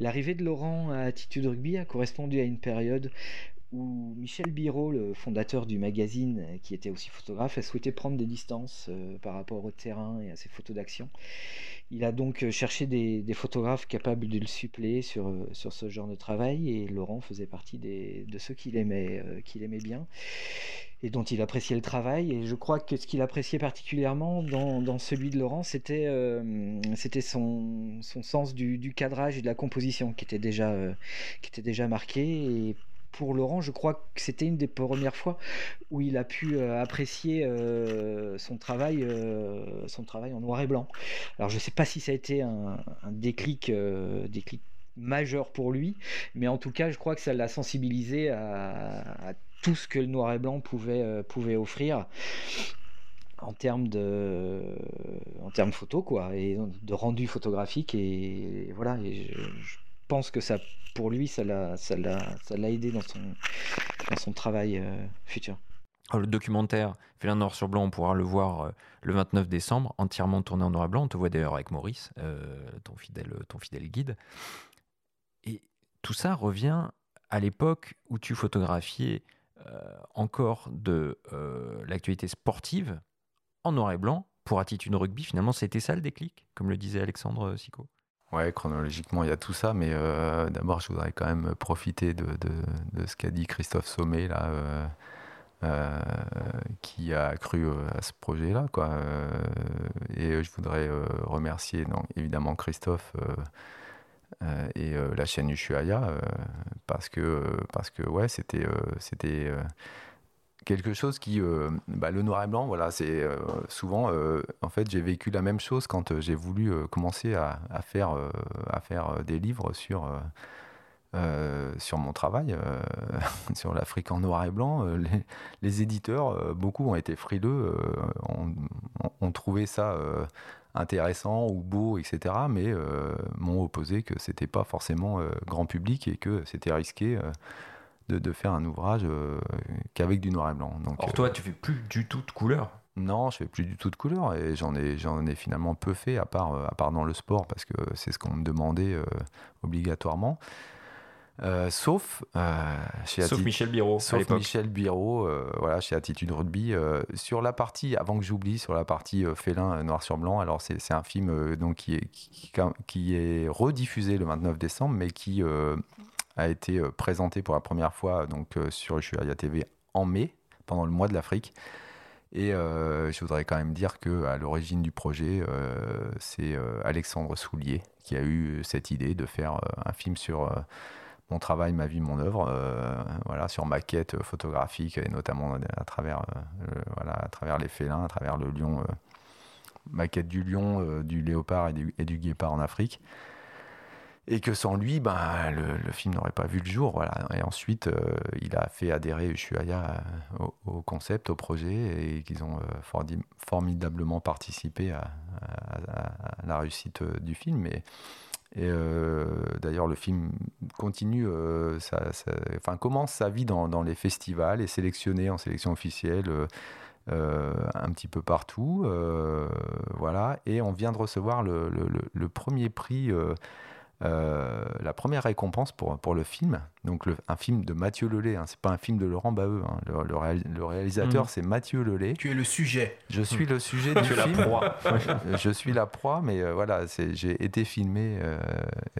Speaker 7: L'arrivée de Laurent à Attitude Rugby a correspondu à une période où Michel Biro, le fondateur du magazine, qui était aussi photographe, a souhaité prendre des distances euh, par rapport au terrain et à ses photos d'action. Il a donc cherché des, photographes capables de le suppléer sur, euh, sur ce genre de travail et Laurent faisait partie de ceux qu'il aimait, euh, qu'il aimait bien et dont il appréciait le travail. Et je crois que ce qu'il appréciait particulièrement dans, celui de Laurent, c'était euh, c'était son, son, sens du, cadrage et de la composition qui était déjà, euh, qui était déjà marqué. Pour Laurent, je crois que c'était une des premières fois où il a pu euh, apprécier son travail, son travail en noir et blanc. Alors je ne sais pas si ça a été un, déclic, déclic majeur pour lui, mais en tout cas, je crois que ça l'a sensibilisé à, tout ce que le noir et blanc pouvait, euh, pouvait offrir en termes de en termes photo quoi et de rendu photographique et, voilà et je, pense que ça pour lui ça l'a aidé dans son travail euh, futur
Speaker 3: le documentaire Félin Noir sur Blanc, on pourra le voir euh, le 29 décembre, entièrement tourné en noir et blanc. On te voit d'ailleurs avec Maurice, ton, fidèle, ton fidèle guide. Et tout ça revient à l'époque où tu photographiais euh, encore de euh, l'actualité sportive en noir et blanc pour Attitude Rugby. Finalement, c'était ça le déclic, comme le disait Alexandre Sico.
Speaker 4: Ouais, chronologiquement, il y a tout ça, mais euh, d'abord, je voudrais quand même profiter de, de, ce qu'a dit Christophe Sommet, là, qui a cru à ce projet-là. Quoi. et je voudrais remercier évidemment Christophe euh, et euh, la chaîne Ushuaïa euh, parce que parce que ouais c'était c'était quelque chose qui bah, le noir et blanc voilà c'est souvent en fait j'ai vécu la même chose quand j'ai voulu commencer à, faire des livres sur sur mon travail, sur l'Afrique en noir et blanc. Les, éditeurs, beaucoup ont été frileux, ont, ont, trouvé ça intéressant ou beau, etc. Mais euh, m'ont opposé que c'était pas forcément euh, grand public et que c'était risqué euh, de, de, faire un ouvrage qu'avec du noir et blanc.
Speaker 3: Donc, Or toi, tu fais plus du tout de couleur
Speaker 4: non, je fais plus du tout de couleur et j'en ai, j'en ai finalement peu fait à part, à part dans le sport parce que c'est ce qu'on me demandait obligatoirement. Euh, sauf
Speaker 3: euh, chez sauf Michel Biro
Speaker 4: sauf Michel Biro euh, voilà chez Attitude Rugby sur la partie avant que j'oublie sur la partie félin noir sur blanc alors c'est un film donc qui est qui, qui, est rediffusé le 29 décembre mais qui a été présenté pour la première fois donc, sur Ushuaïa TV en mai, pendant le mois de l'Afrique. Et je voudrais quand même dire que à l'origine du projet, c'est Alexandre Soulier qui a eu cette idée de faire un film sur mon travail, ma vie, mon œuvre, euh, voilà, sur ma quête photographique et notamment à travers, euh, voilà, à travers les félins, à travers le lion, euh, ma quête du lion, du léopard et du, guépard en Afrique. Et que sans lui, ben, le, film n'aurait pas vu le jour. Voilà. Et ensuite, il a fait adhérer Ushuaïa au, concept, au projet, et qu'ils ont formidablement participé à, la réussite du film. Et euh, d'ailleurs, le film continue, euh, ça, commence sa vie dans, les festivals, est sélectionné en sélection officielle euh, un petit peu partout. voilà. Et on vient de recevoir le, premier prix euh, la première récompense pour, pour le film, donc le, un film de Mathieu Lelay, hein, c'est pas un film de Laurent Baheux, hein. le, réalisateur mm. c'est Mathieu Lelay.
Speaker 1: Tu es le sujet.
Speaker 4: Je suis le sujet du film. La proie. je suis la proie, mais euh, voilà, j'ai été filmé. Euh,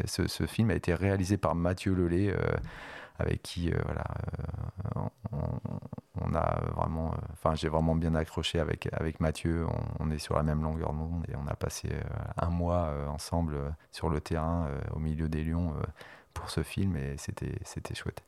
Speaker 4: ce, ce, film a été réalisé par Mathieu Lelay avec qui euh, voilà, euh, on, a vraiment, euh, enfin j'ai vraiment bien accroché avec, avec Mathieu, on, est sur la même longueur d'onde et on a passé un mois ensemble sur le terrain au milieu des lions pour ce film et c'était chouette.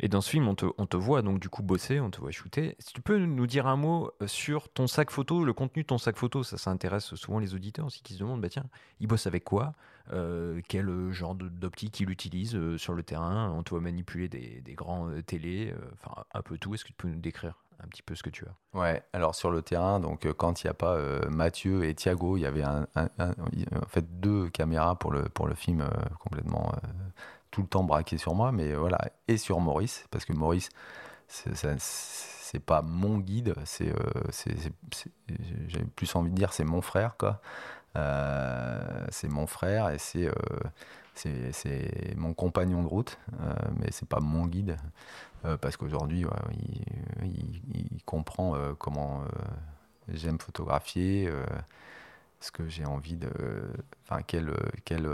Speaker 3: Et dans ce film, on te, on te, voit donc du coup bosser, on te voit shooter. Si tu peux nous dire un mot sur ton sac photo, le contenu de ton sac photo, ça, ça intéresse souvent les auditeurs aussi qui se demandent, bah tiens, il bosse avec quoi? Euh, quel euh, genre d'optique il utilise euh, sur le terrain. On te voit manipuler des, des grands télés, enfin un peu tout. Est-ce que tu peux nous décrire un petit peu ce que tu as?
Speaker 4: Ouais, alors sur le terrain, donc quand il n'y a pas Mathieu et Thiago, il y avait en fait deux caméras pour le, pour le film complètement tout le temps braqué sur moi, mais voilà, et sur Maurice, parce que Maurice, c'est pas mon guide, c'est, j'ai plus envie de dire, c'est mon frère, quoi. Euh, c'est mon frère et c'est euh, c'est mon compagnon de route, euh, mais c'est pas mon guide parce qu'aujourd'hui il, comprend comment j'aime photographier, ce que j'ai envie de, enfin quel quel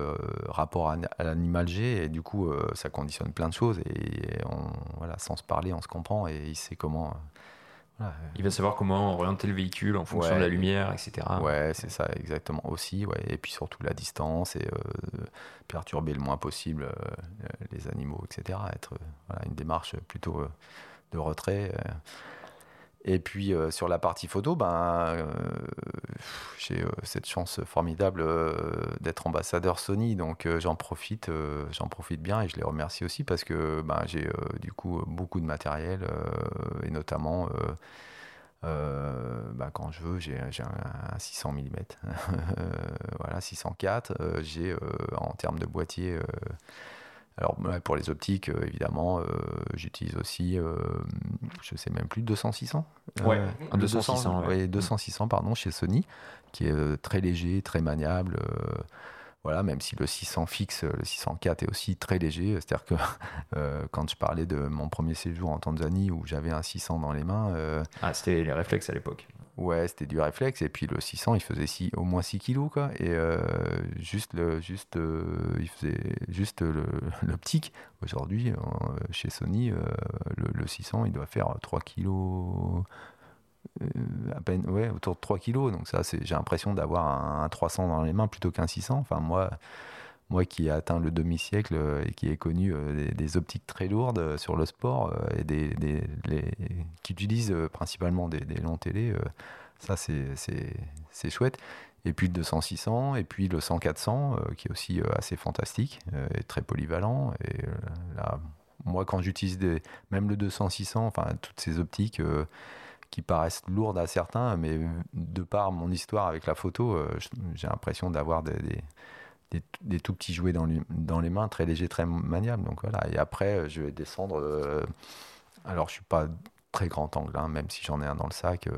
Speaker 4: rapport à, l'animal j'ai et du coup ça conditionne plein de choses et on, voilà sans se parler on se comprend et il sait comment
Speaker 3: il va savoir comment orienter le véhicule en fonction de la lumière, etc.
Speaker 4: Ouais, c'est ça, exactement aussi. Ouais. Et puis surtout la distance et euh, perturber le moins possible euh, les animaux, etc. Être voilà, une démarche plutôt euh, de retrait. Et puis euh, sur la partie photo, ben, euh, j'ai euh, cette chance formidable d'être ambassadeur Sony, donc j'en profite, j'en profite bien et je les remercie aussi parce que ben, j'ai du coup beaucoup de matériel et notamment ben, quand je veux, j'ai un, 600 mm, voilà 604. j'ai en termes de boîtier alors pour les optiques, euh, évidemment, euh, j'utilise aussi, euh, je sais même plus, 200-600
Speaker 3: Ouais, 200-600.
Speaker 4: 200-600, pardon, chez Sony, qui est très léger, très maniable. Voilà, même si le 600 fixe, le 604 est aussi très léger. C'est-à-dire que quand je parlais de mon premier séjour en Tanzanie où j'avais un 600 dans les mains.
Speaker 3: ah, c'était les réflexes à l'époque.
Speaker 4: Ouais, c'était du réflexe. Et puis le 600, il faisait au moins 6 kilos, quoi. Et euh, juste, le, juste, euh, il faisait juste l'optique. Aujourd'hui, euh, chez Sony, le, 600, il doit faire 3 kilos. À peine, ouais, autour de 3 kilos. Donc, ça, j'ai l'impression d'avoir un, 300 dans les mains plutôt qu'un 600. Enfin, moi moi qui ai atteint le demi-siècle et qui ai connu des, optiques très lourdes sur le sport et des, qui utilisent principalement des, longs télés, ça, c'est chouette. Et puis le 200-600, et puis le 100-400, euh, qui est aussi euh, assez fantastique euh, et très polyvalent. Et là, moi, quand j'utilise même le 200-600, enfin, toutes ces optiques qui paraissent lourdes à certains, mais de par mon histoire avec la photo, j'ai l'impression d'avoir des, des, tout petits jouets dans, les mains, très légers, très maniables. Donc voilà. Et après, je vais descendre. alors, je suis pas très grand angle, hein, même si j'en ai un dans le sac. Euh,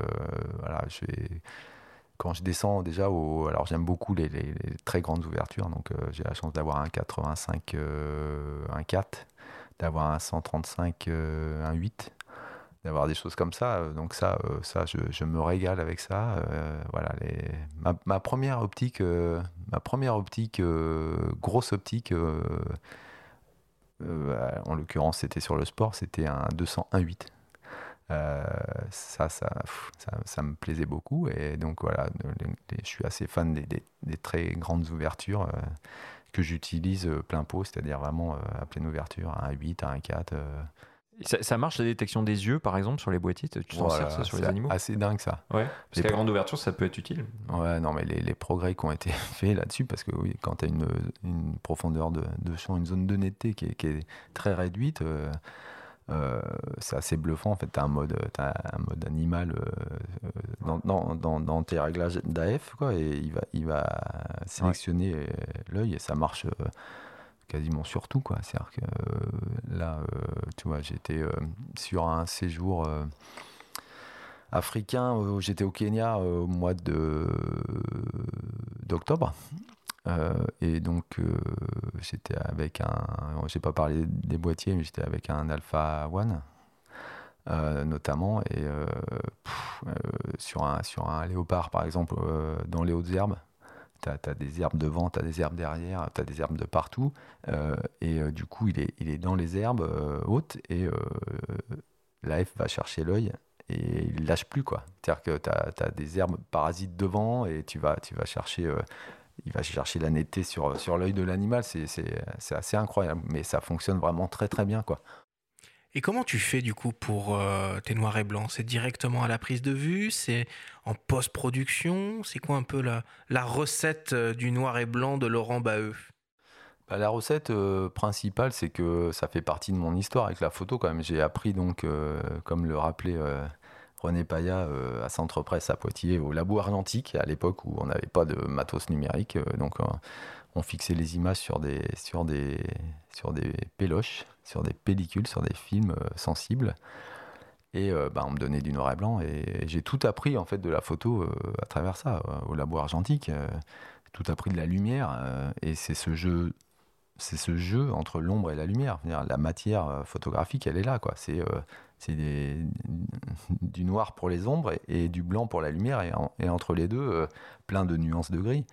Speaker 4: voilà, je quand je descends déjà au. Alors j'aime beaucoup les, très grandes ouvertures, donc euh, j'ai la chance d'avoir un 85, euh, un 4, d'avoir un 135, un 8, d'avoir des choses comme ça. Donc ça, ça je, me régale avec ça. voilà, les, ma, ma, première optique, ma première optique, grosse optique en l'occurrence, c'était sur le sport, c'était un 201.8. Euh, ça, ça, ça, me plaisait beaucoup. Et donc voilà, je suis assez fan des, très grandes ouvertures euh, que j'utilise euh, plein pot, c'est-à-dire vraiment à pleine ouverture, à 1.8, à 1.4.
Speaker 3: Ça, marche la détection des yeux, par exemple, sur les boîtiers Tu t'en sers ça sur les animaux?
Speaker 4: assez dingue ça.
Speaker 3: Ouais, parce qu'à grande ouverture, ça peut être utile.
Speaker 4: Ouais, non, mais les, progrès qui ont été faits là-dessus, parce que oui, quand tu as une, une, profondeur de, de, champ, une zone de netteté qui est, qui est très réduite, euh, c'est assez bluffant en fait. Tu as un mode, as un mode animal euh, dans, dans, dans, dans, tes réglages d'AF quoi, et il va, il va sélectionner l'œil et ça marche euh, quasiment sur tout. C'est-à-dire que là, tu vois, j'étais sur un séjour africain, j'étais au Kenya au mois d'octobre. Euh, et donc, euh, j'étais avec un. J'ai pas parlé des boîtiers, mais j'étais avec un Alpha One, euh, notamment. Et sur un léopard, par exemple, dans les hautes herbes, tu as, des herbes devant, tu as des herbes derrière, tu as des herbes de partout. et du coup, il est, dans les herbes hautes et l'AF va chercher l'œil et il lâche plus. C'est-à-dire que tu as, des herbes parasites devant et tu vas, tu vas chercher il va chercher la netteté sur, sur l'œil de l'animal. C'est assez incroyable, mais ça fonctionne vraiment très très bien. quoi.
Speaker 1: Et comment tu fais du coup pour euh, tes noirs et blancs C'est directement à la prise de vue? C'est en post-production? C'est quoi un peu la, recette euh, du noir et blanc de Laurent Baheux
Speaker 4: bah, La recette euh, principale, c'est que ça fait partie de mon histoire avec la photo quand même. J'ai appris donc, comme le rappelait René Paya à Centre Presse à Poitiers, au Labo Atlantique, à l'époque où on n'avait pas de matos numérique. Donc, on fixait les images sur des, sur des, sur des péloches, sur des pellicules, sur des films sensibles. Et bah, on me donnait du noir et blanc. Et, j'ai tout appris en fait de la photo à travers ça, au Labo Argentique. tout appris de la lumière. et c'est ce jeu c'est ce jeu entre l'ombre et la lumière. La matière photographique, elle est là. quoi. C'est du noir pour les ombres et, du blanc pour la lumière, et, entre les deux, euh, plein de nuances de gris.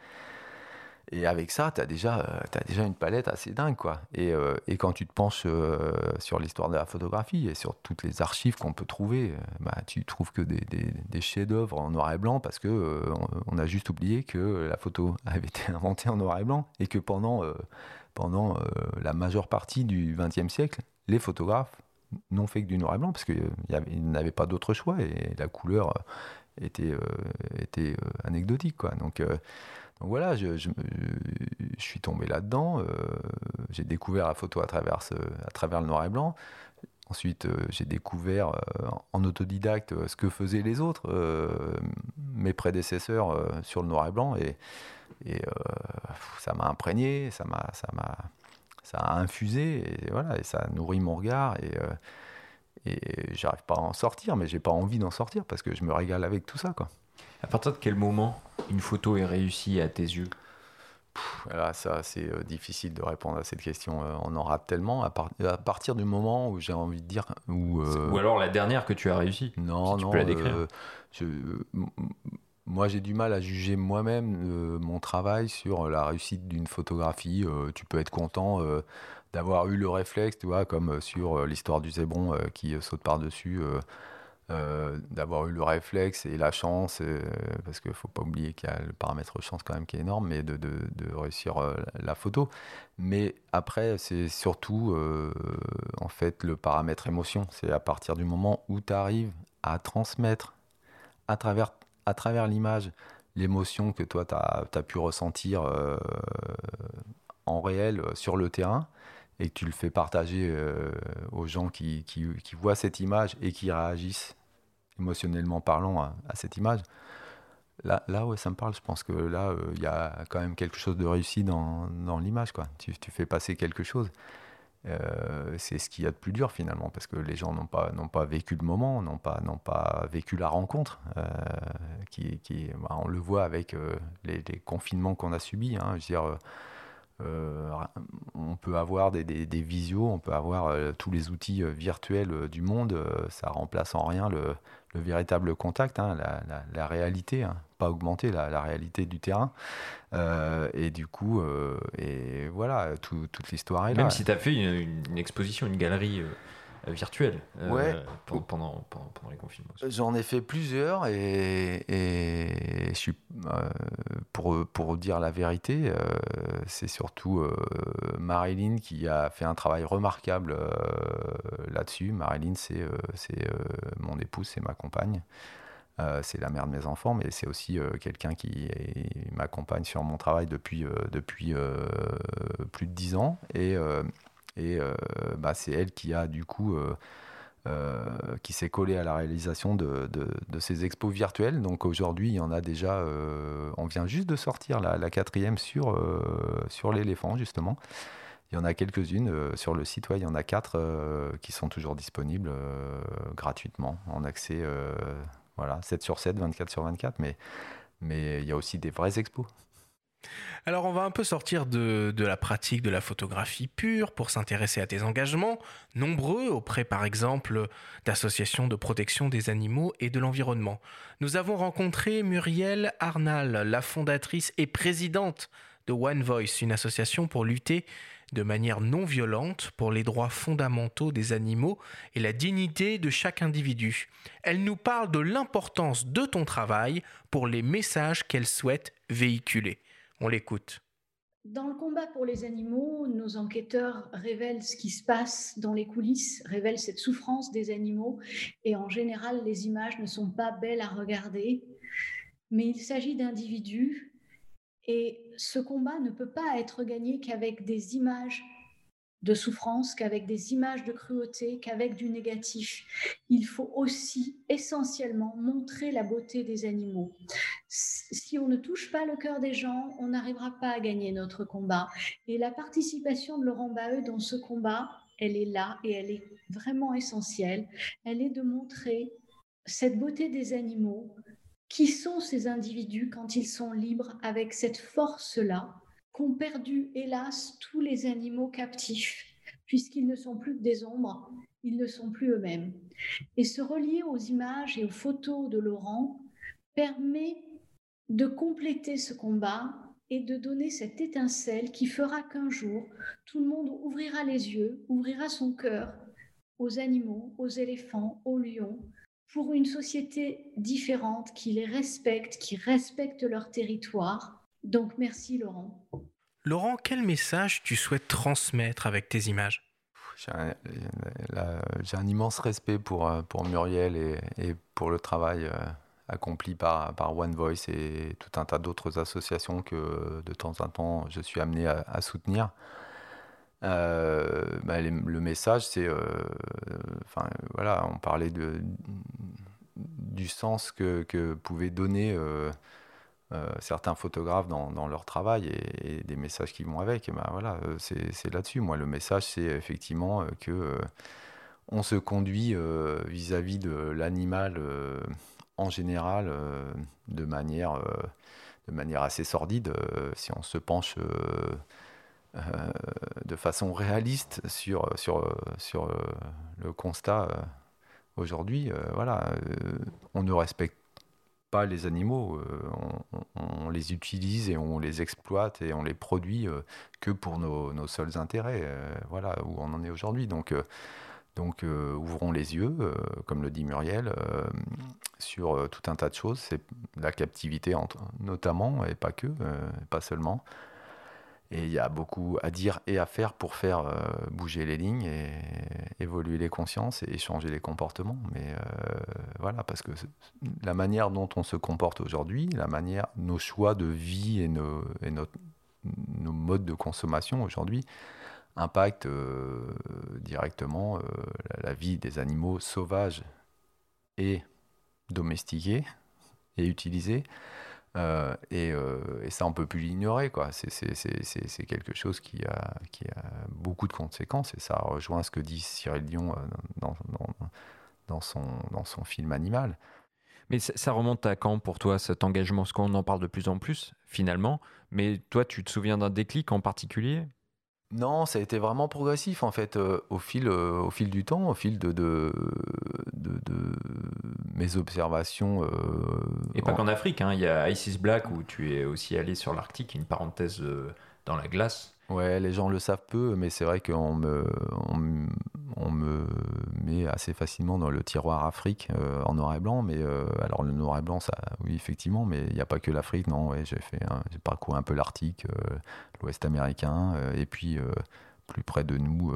Speaker 4: Et avec ça, tu as, déjà, euh, as déjà une palette assez dingue. Quoi. Et, euh, quand tu te penches sur l'histoire de la photographie et sur toutes les archives qu'on peut trouver, bah, tu trouves que des, chefs-d'œuvre en noir et blanc parce que on, a juste oublié que la photo avait été inventée en noir et blanc et que pendant, pendant la majeure partie du XXe siècle, les photographes non fait que du noir et blanc parce qu'il n'avait pas d'autre choix et la couleur euh, était, euh, était euh, anecdotique. Quoi. Donc, voilà, je, suis tombé là-dedans. j'ai découvert la photo à travers, le noir et blanc. Ensuite, j'ai découvert en autodidacte ce que faisaient les autres, mes prédécesseurs sur le noir et blanc, et, ça m'a imprégné, ça m'a, ça m'a, ça a infusé et voilà et ça nourrit mon regard et euh, et j'arrive pas à en sortir mais j'ai pas envie d'en sortir parce que je me régale avec tout ça quoi.
Speaker 3: À partir de quel moment une photo est réussie à tes yeux?
Speaker 4: Là, ça, c'est euh, difficile de répondre à cette question. Euh, on en rate tellement. À, à partir du moment où j'ai envie de dire. Où,
Speaker 3: Ou alors la dernière que tu as réussi.
Speaker 4: Non, non. Tu peux la décrire. Je, moi, j'ai du mal à juger moi-même euh, mon travail sur la réussite d'une photographie. Euh, tu peux être content euh, d'avoir eu le réflexe, tu vois, comme sur l'histoire du zébron qui saute par-dessus, d'avoir eu le réflexe et la chance, parce qu'il ne faut pas oublier qu'il y a le paramètre chance quand même qui est énorme, mais de, de, réussir la photo. Mais après, c'est surtout, en fait, le paramètre émotion. C'est à partir du moment où tu arrives à transmettre à travers à travers l'image l'émotion que toi, tu as, pu ressentir euh, en réel euh, sur le terrain et que tu le fais partager euh, aux gens qui, qui, voient cette image et qui réagissent émotionnellement parlant à, cette image. Là, là, ouais, ça me parle. Je pense que là, il y a quand même quelque chose de réussi dans, dans l'image. Tu, tu fais passer quelque chose. Euh, c'est ce qu'il y a de plus dur finalement, parce que les gens n'ont pas, n'ont pas vécu le moment, n'ont pas, n'ont pas vécu la rencontre. Euh, qui, qui bah, on le voit avec euh, les, confinements qu'on a subis. Hein, je veux dire, on peut avoir des, des, visios, on peut avoir tous les outils virtuels du monde, ça remplace en rien le, le véritable contact, hein, la, réalité, hein, pas augmenter la, réalité du terrain. et du coup, et voilà, toute l'histoire est
Speaker 3: là. Même si tu as fait une, exposition, une galerie euh, virtuel
Speaker 4: euh,
Speaker 3: pendant, pendant, les confinements.
Speaker 4: J'en ai fait plusieurs et, je suis, euh, pour, pour dire la vérité, c'est surtout Marilyn qui a fait un travail remarquable là-dessus. Marilyn, c'est c'est mon épouse, c'est ma compagne. c'est la mère de mes enfants, mais c'est aussi quelqu'un qui m'accompagne sur mon travail depuis, depuis plus de dix ans. Et, et euh, bah, c'est elle qui a du coup euh, euh, qui s'est collée à la réalisation de, de, ces expos virtuelles. Donc aujourd'hui, il y en a déjà, on vient juste de sortir la, quatrième sur, sur l'éléphant, justement. Il y en a quelques-unes sur le site, il y en a quatre qui sont toujours disponibles gratuitement, en accès voilà, 7 sur 7, 24 sur 24, mais, mais il y a aussi des vraies expos.
Speaker 1: Alors on va un peu sortir de, la pratique de la photographie pure pour s'intéresser à tes engagements, nombreux auprès par exemple d'associations de protection des animaux et de l'environnement. Nous avons rencontré Muriel Arnal, la fondatrice et présidente de One Voice, une association pour lutter de manière non violente pour les droits fondamentaux des animaux et la dignité de chaque individu. Elle nous parle de l'importance de ton travail pour les messages qu'elle souhaite véhiculer. On l'écoute.
Speaker 8: Dans le combat pour les animaux, nos enquêteurs révèlent ce qui se passe dans les coulisses, révèlent cette souffrance des animaux. Et en général, les images ne sont pas belles à regarder, mais il s'agit d'individus. Et ce combat ne peut pas être gagné qu'avec des images de souffrance, qu'avec des images de cruauté, qu'avec du négatif. Il faut aussi essentiellement montrer la beauté des animaux. Si on ne touche pas le cœur des gens, on n'arrivera pas à gagner notre combat. Et la participation de Laurent Baheu dans ce combat, elle est là et elle est vraiment essentielle. Elle est de montrer cette beauté des animaux. Qui sont ces individus quand ils sont libres avec cette force-là qu'ont perdu, hélas, tous les animaux captifs, puisqu'ils ne sont plus que des ombres, ils ne sont plus eux-mêmes. Et se relier aux images et aux photos de Laurent permet de compléter ce combat et de donner cette étincelle qui fera qu'un jour, tout le monde ouvrira les yeux, ouvrira son cœur aux animaux, aux éléphants, aux lions, pour une société différente qui les respecte, qui respecte leur territoire donc merci Laurent.
Speaker 1: Laurent, quel message tu souhaites transmettre avec tes images?
Speaker 4: J'ai un, immense respect pour, euh, pour Muriel et, pour le travail euh, accompli par, par One Voice et tout un tas d'autres associations que de temps en temps je suis amené à, soutenir. Euh, bah, le message, c'est, enfin voilà, on parlait de, du sens que, que pouvait donner euh, certains photographes dans, leur travail et, des messages qui vont avec. ben voilà, euh, c'est là-dessus. Moi, le message, c'est effectivement euh, que on se conduit vis-à-vis de l'animal en général de manière de manière assez sordide. si on se penche de façon réaliste sur sur sur le constat aujourd'hui, voilà, on ne respecte pas les animaux, euh, on, les utilise et on les exploite et on les produit euh, que pour nos, seuls intérêts. Euh, voilà où on en est aujourd'hui. Donc, donc ouvrons les yeux, comme le dit Muriel, sur tout un tas de choses. C'est la captivité notamment, et pas que, pas seulement. Et il y a beaucoup à dire et à faire pour faire euh, bouger les lignes et évoluer les consciences et changer les comportements. Mais euh, voilà, parce que la manière dont on se comporte aujourd'hui, la manière, nos choix de vie et nos, modes de consommation aujourd'hui impactent euh, directement la, vie des animaux sauvages et domestiqués et utilisés. Euh, euh, et, ça, on peut plus l'ignorer. C'est quelque chose qui a, beaucoup de conséquences. Et ça rejoint ce que dit Cyril Dion euh, dans, son, dans son film Animal.
Speaker 3: Mais ça, remonte à quand pour toi cet engagement? Parce qu'on en parle de plus en plus finalement. Mais toi, tu te souviens d'un déclic en particulier?
Speaker 4: Non, ça a été vraiment progressif en fait euh, au, fil, euh, au fil du temps, au fil de, de, mes observations. Euh,
Speaker 3: Et pas qu'en Afrique, hein. il y a Isis Black où tu es aussi allé sur l'Arctique, une parenthèse dans la glace.
Speaker 4: Ouais, les gens le savent peu, mais c'est vrai qu'on me, on, me met assez facilement dans le tiroir Afrique euh, en noir et blanc. Mais euh, alors le noir et blanc, ça, oui, effectivement, mais il n'y a pas que l'Afrique. Non, j'ai fait, j'ai parcouru un peu l'Arctique, euh, l'Ouest américain, et puis plus près de nous.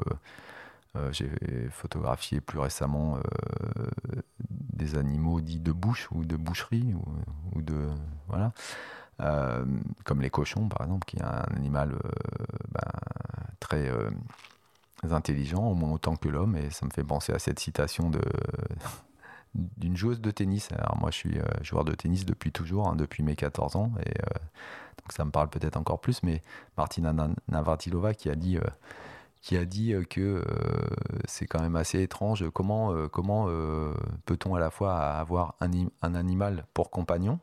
Speaker 4: j'ai photographié plus récemment des animaux dits de bouche ou de boucherie ou, de voilà comme les cochons par exemple, qui est un animal ben, très intelligent, au moins autant que l'homme, et ça me fait penser à cette citation de d'une joueuse de tennis. Alors moi je suis joueur de tennis depuis toujours, hein, depuis mes 14 ans, et donc ça me parle peut-être encore plus, mais Martina Navratilova qui a dit qui a dit que c'est quand même assez étrange comment, comment peut-on à la fois avoir un, un, animal pour compagnon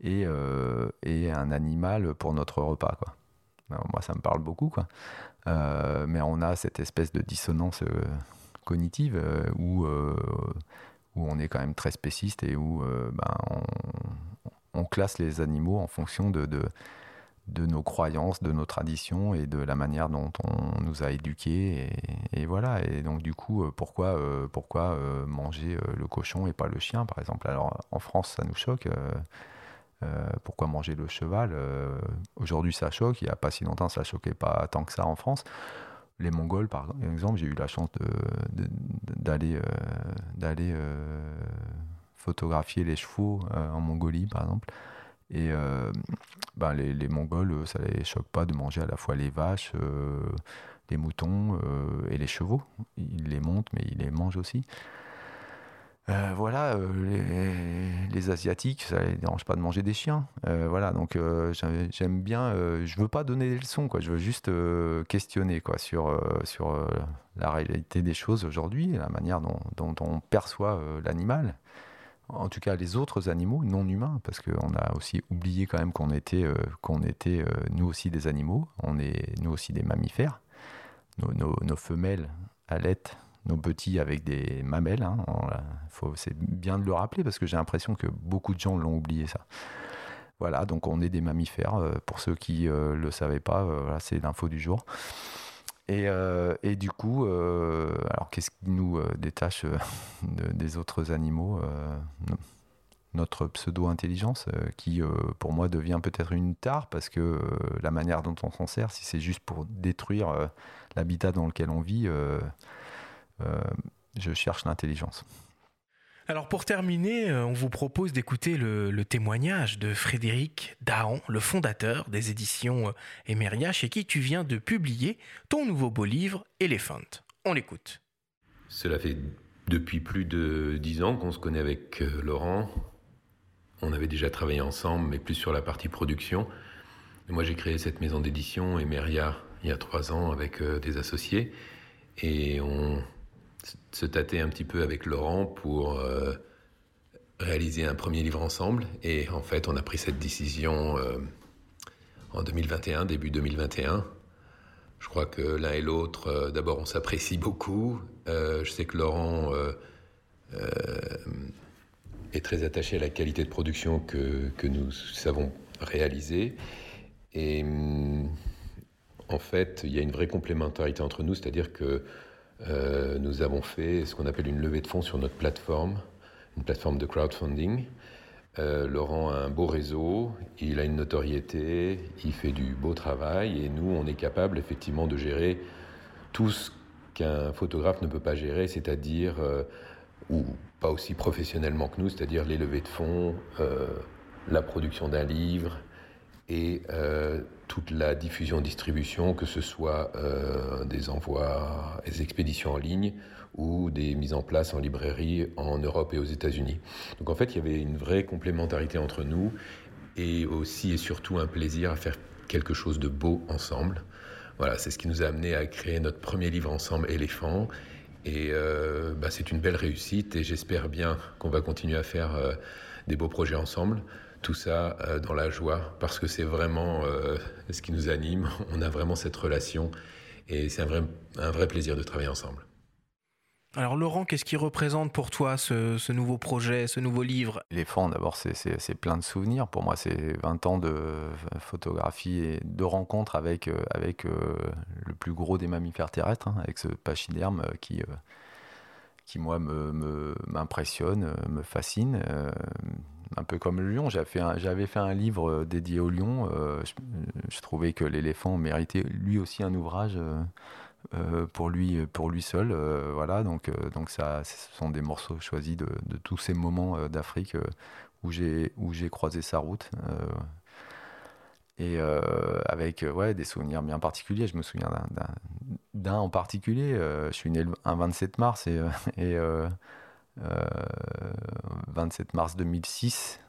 Speaker 4: et, euh, et un animal pour notre repas. Quoi. moi, ça me parle beaucoup. Quoi. Euh, mais on a cette espèce de dissonance euh, cognitive où, où on est quand même très spéciste et où ben, on, classe les animaux en fonction de, de, de, nos croyances, de nos traditions et de la manière dont on nous a éduqués. Et, et voilà. Et donc, du coup, pourquoi, pourquoi manger le cochon et pas le chien, par exemple? Alors, en France, ça nous choque. Euh, pourquoi manger le cheval euh, Aujourd'hui, ça choque. Il n'y a pas si longtemps, ça choquait pas tant que ça en France. Les Mongols, par exemple, j'ai eu la chance d'aller euh, photographier les chevaux en Mongolie, par exemple. Et ben les, les, Mongols, ça les choque pas de manger à la fois les vaches, les moutons et les chevaux. Ils les montent, mais ils les mangent aussi. Euh, voilà, euh, les, Asiatiques, ça les dérange pas de manger des chiens. Euh, voilà, donc j'aime bien. je veux pas donner des leçons, quoi. Je veux juste questionner, quoi, sur sur la réalité des choses aujourd'hui, la manière dont, on perçoit l'animal. En tout cas, les autres animaux non humains, parce qu'on a aussi oublié quand même qu'on était, était nous aussi des animaux. On est nous aussi des mammifères. Nos, nos, nos femelles allaitent nos petits avec des mamelles. Hein, c'est bien de le rappeler parce que j'ai l'impression que beaucoup de gens l'ont oublié ça. Voilà, donc on est des mammifères. Euh, pour ceux qui ne euh, le savaient pas, euh, c'est l'info du jour. Et, du coup, alors qu'est-ce qui nous détache des autres animaux Notre pseudo-intelligence, qui pour moi devient peut-être une tare parce que la manière dont on s'en sert, si c'est juste pour détruire l'habitat dans lequel on vit, je cherche l'intelligence.
Speaker 1: Alors pour terminer, euh, on vous propose d'écouter le, témoignage de Frédéric Dahan, le fondateur des éditions euh, Emeria, chez qui tu viens de publier ton nouveau beau livre Elephant. On l'écoute.
Speaker 9: Cela fait depuis plus de dix ans qu'on se connaît avec Laurent. On avait déjà travaillé ensemble, mais plus sur la partie production. Et moi, j'ai créé cette maison d'édition Emeria il y a trois ans avec des associés. Et on, se tâter un petit peu avec Laurent pour euh, réaliser un premier livre ensemble. Et en fait, on a pris cette décision euh, en 2021, début 2021. Je crois que l'un et l'autre, euh, d'abord, on s'apprécie beaucoup. je sais que Laurent est très attaché à la qualité de production que, que nous savons réaliser. Et hum, en fait, il y a une vraie complémentarité entre nous, c'est-à-dire que euh, nous avons fait ce qu'on appelle une levée de fonds sur notre plateforme, une plateforme de crowdfunding. Euh, Laurent a un beau réseau, il a une notoriété, il fait du beau travail et nous, on est capable effectivement de gérer tout ce qu'un photographe ne peut pas gérer, c'est-à-dire, euh, ou pas aussi professionnellement que nous, c'est-à-dire les levées de fonds, la production d'un livre et toute la diffusion-distribution, que ce soit euh, des envois, des expéditions en ligne ou des mises en place en librairie en Europe et aux États-Unis. Donc en fait, il y avait une vraie complémentarité entre nous et aussi et surtout un plaisir à faire quelque chose de beau ensemble. Voilà, c'est ce qui nous a amené à créer notre premier livre ensemble, Éléphant. Et bah, c'est une belle réussite et j'espère bien qu'on va continuer à faire des beaux projets ensemble. Tout ça dans la joie parce que c'est vraiment ce qui nous anime. On a vraiment cette relation et c'est un vrai, un vrai plaisir de travailler ensemble.
Speaker 1: Alors Laurent, qu'est-ce qui représente pour toi ce, nouveau projet, ce nouveau livre?
Speaker 4: L'éléphant, d'abord, c'est plein de souvenirs. Pour moi, c'est 20 ans de photographie et de rencontres avec, euh, avec euh, le plus gros des mammifères terrestres, hein, avec ce pachyderme euh, qui, qui moi, m'impressionne, me, me, fascine. Un peu comme le lion, j'avais fait, un, livre dédié au lion. Je, je, trouvais que l'éléphant méritait lui aussi un ouvrage euh, pour lui pour lui seul euh, voilà. Donc euh, donc ça ce sont des morceaux choisis de, tous ces moments d'Afrique où j'ai où j'ai croisé sa route et avec ouais des souvenirs bien particuliers. Je me souviens d'un en particulier je suis né un 27 mars et 27 mars 2006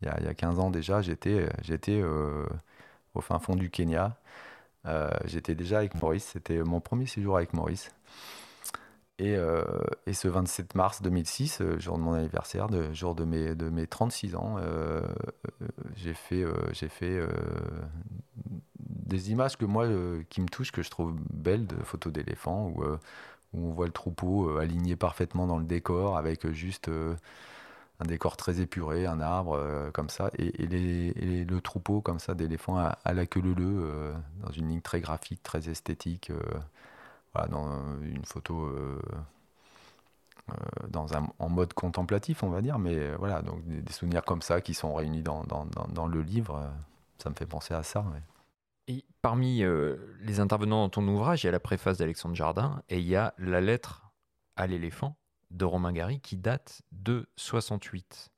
Speaker 4: il y, a, il y a 15 ans déjà j'étais j'étais au fin fond du Kenya euh, j'étais déjà avec Maurice, c'était mon premier séjour avec Maurice. Et, euh, ce 27 mars 2006, euh, jour de mon anniversaire, jour de mes, de mes 36 ans, j'ai fait, j'ai fait des images que moi, qui me touchent, que je trouve belles, de photos d'éléphants, où, où, on voit le troupeau aligné parfaitement dans le décor, avec juste un décor très épuré, un arbre euh, comme ça, et, le troupeau comme ça d'éléphants à, la queue leu euh, dans une ligne très graphique, très esthétique, euh, voilà, dans une photo dans un, en mode contemplatif, on va dire, mais voilà, donc des, souvenirs comme ça qui sont réunis dans, le livre, ça me fait penser à ça.
Speaker 3: Et parmi les intervenants dans ton ouvrage, il y a la préface d'Alexandre Jardin et il y a la lettre à l'éléphant de Romain Gary qui date de 68.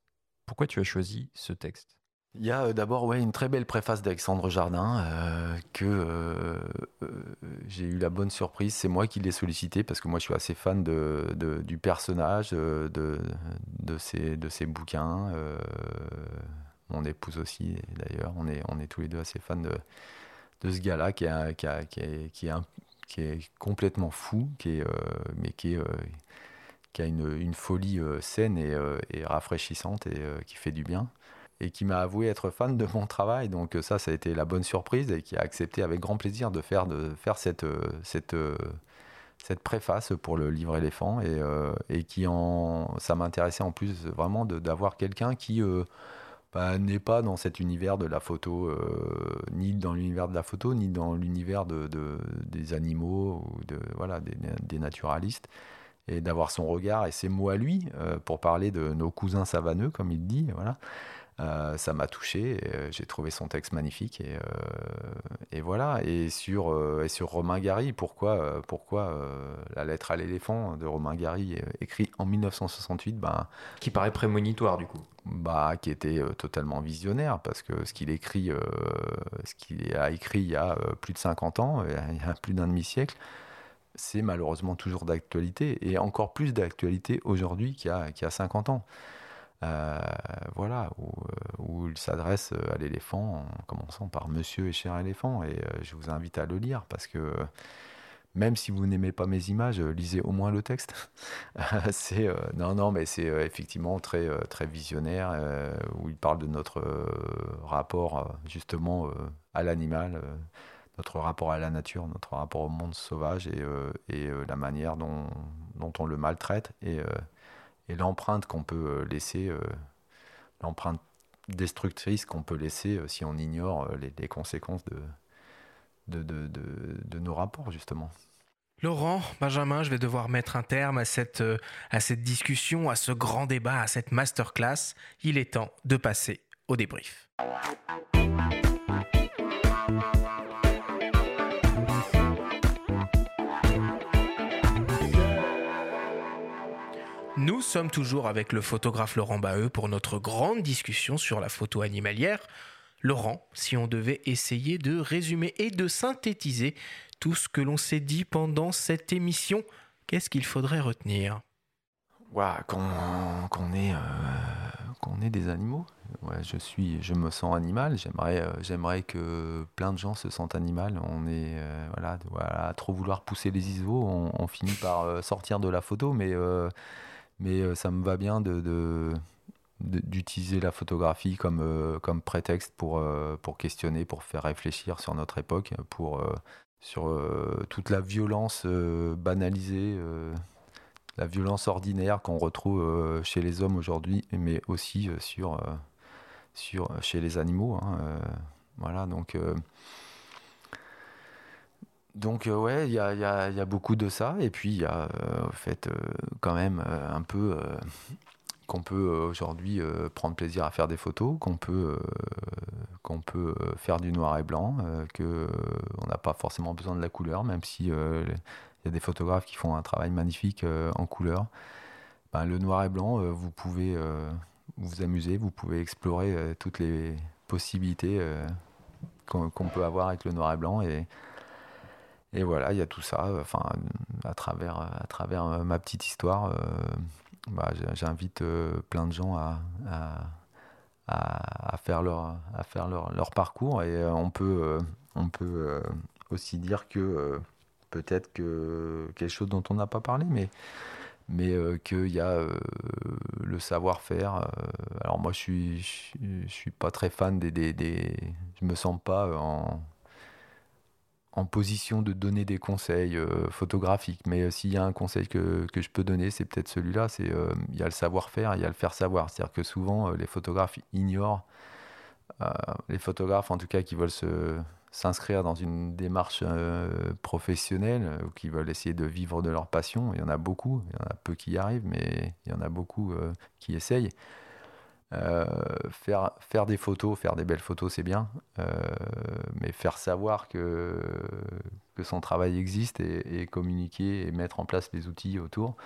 Speaker 3: Pourquoi tu as choisi ce texte?
Speaker 4: Il y a euh, d'abord ouais, une très belle préface d'Alexandre Jardin euh, que euh, j'ai eu la bonne surprise. C'est moi qui l'ai sollicité parce que moi je suis assez fan de, du personnage, de, de, ses, de bouquins. mon épouse aussi d'ailleurs. On est, on est tous les deux assez fans de, de ce gars-là qui, est, qui, est qui est complètement fou, qui est, mais qui est qui a une, folie euh, saine euh, et, rafraîchissante et euh, qui fait du bien et qui m'a avoué être fan de mon travail. Donc ça, ça a été la bonne surprise et qui a accepté avec grand plaisir de faire, de faire cette, cette, cette préface pour le livre éléphant et, et qui en, ça m'intéressait en plus vraiment d'avoir quelqu'un qui bah, n'est pas dans cet univers de la photo, ni dans l'univers de la photo, ni dans l'univers de, des animaux ou voilà, des, naturalistes et d'avoir son regard et ses mots à lui euh, pour parler de nos cousins savanneux, comme il dit. Voilà. Euh, ça m'a touché, euh, j'ai trouvé son texte magnifique et, et voilà. Et sur, et sur Romain Gary, pourquoi, pourquoi la lettre à l'éléphant de Romain Gary, écrit en 1968, ben,
Speaker 3: qui paraît prémonitoire du coup
Speaker 4: bah, qui était totalement visionnaire parce que ce qu'il écrit, ce qu'il a écrit il y a plus de 50 ans, il y a plus d'un demi-siècle, c'est malheureusement toujours d'actualité, et encore plus d'actualité aujourd'hui qu'il y, a 50 ans. Euh, voilà, où, euh, où il s'adresse à l'éléphant en commençant par Monsieur et cher éléphant, et euh, je vous invite à le lire parce que même si vous n'aimez pas mes images, lisez au moins le texte. c'est non, non, mais c'est effectivement très très visionnaire où il parle de notre rapport justement à l'animal notre rapport à la nature, notre rapport au monde sauvage et, euh, euh, la manière dont, dont, on le maltraite et, euh, et l'empreinte qu'on peut laisser, l'empreinte destructrice qu'on peut laisser si on ignore les, les conséquences de, de, de, de, nos rapports, justement.
Speaker 1: Laurent, Benjamin, je vais devoir mettre un terme à cette, à cette discussion, à ce grand débat, à cette masterclass. Il est temps de passer au débrief. Nous sommes toujours avec le photographe Laurent Baheux pour notre grande discussion sur la photo animalière. Laurent, si on devait essayer de résumer et de synthétiser tout ce que l'on s'est dit pendant cette émission, qu'est-ce qu'il faudrait retenir?
Speaker 4: Qu'on est, euh, des animaux. Je suis, je me sens animal. J'aimerais, euh, j'aimerais que plein de gens se sentent animal. On est, euh, voilà, trop vouloir pousser les ISO, on, finit par euh, sortir de la photo, mais, mais ça me va bien de, d'utiliser la photographie comme, comme prétexte pour, pour questionner, pour faire réfléchir sur notre époque, pour sur toute la violence banalisée la violence ordinaire qu'on retrouve euh, chez les hommes aujourd'hui, mais aussi euh, sur, euh, sur, chez les animaux. Hein, voilà, donc. Donc ouais, il y a, beaucoup de ça, et puis il y a en fait quand même un peu qu'on peut aujourd'hui prendre plaisir à faire des photos, qu'on peut, qu'on faire du noir et blanc, que on n'a pas forcément besoin de la couleur, même si il y a des photographes qui font un travail magnifique euh, en couleur. Ben, le noir et blanc, euh, vous pouvez euh, vous amuser, vous pouvez explorer toutes les possibilités qu'on peut avoir avec le noir et blanc. Et voilà, il y a tout ça. Enfin, à travers, à travers ma petite histoire, bah, j'invite plein de gens à, à, faire, leur, à faire leur, leur parcours. Et on peut, on peut aussi dire que peut-être que quelque chose dont on n'a pas parlé, mais, mais euh, qu'il y a euh, le savoir-faire. Euh, alors moi, je suis, je, suis pas très fan des, des, des, je me sens pas en en position de donner des conseils photographiques. Mais s'il y a un conseil que, que je peux donner, c'est peut-être celui-là, c'est il y a le savoir-faire, il y a le faire savoir. C'est-à-dire que souvent, les photographes ignorent, les photographes en tout cas qui veulent se, s'inscrire dans une démarche euh, professionnelle ou qui veulent essayer de vivre de leur passion. Il y en a beaucoup, il y en a peu qui y arrivent, mais il y en a beaucoup euh, qui essayent. Euh, faire, faire des photos, faire des belles photos, c'est bien, mais faire savoir que, que son travail existe et, communiquer et mettre en place les outils autour,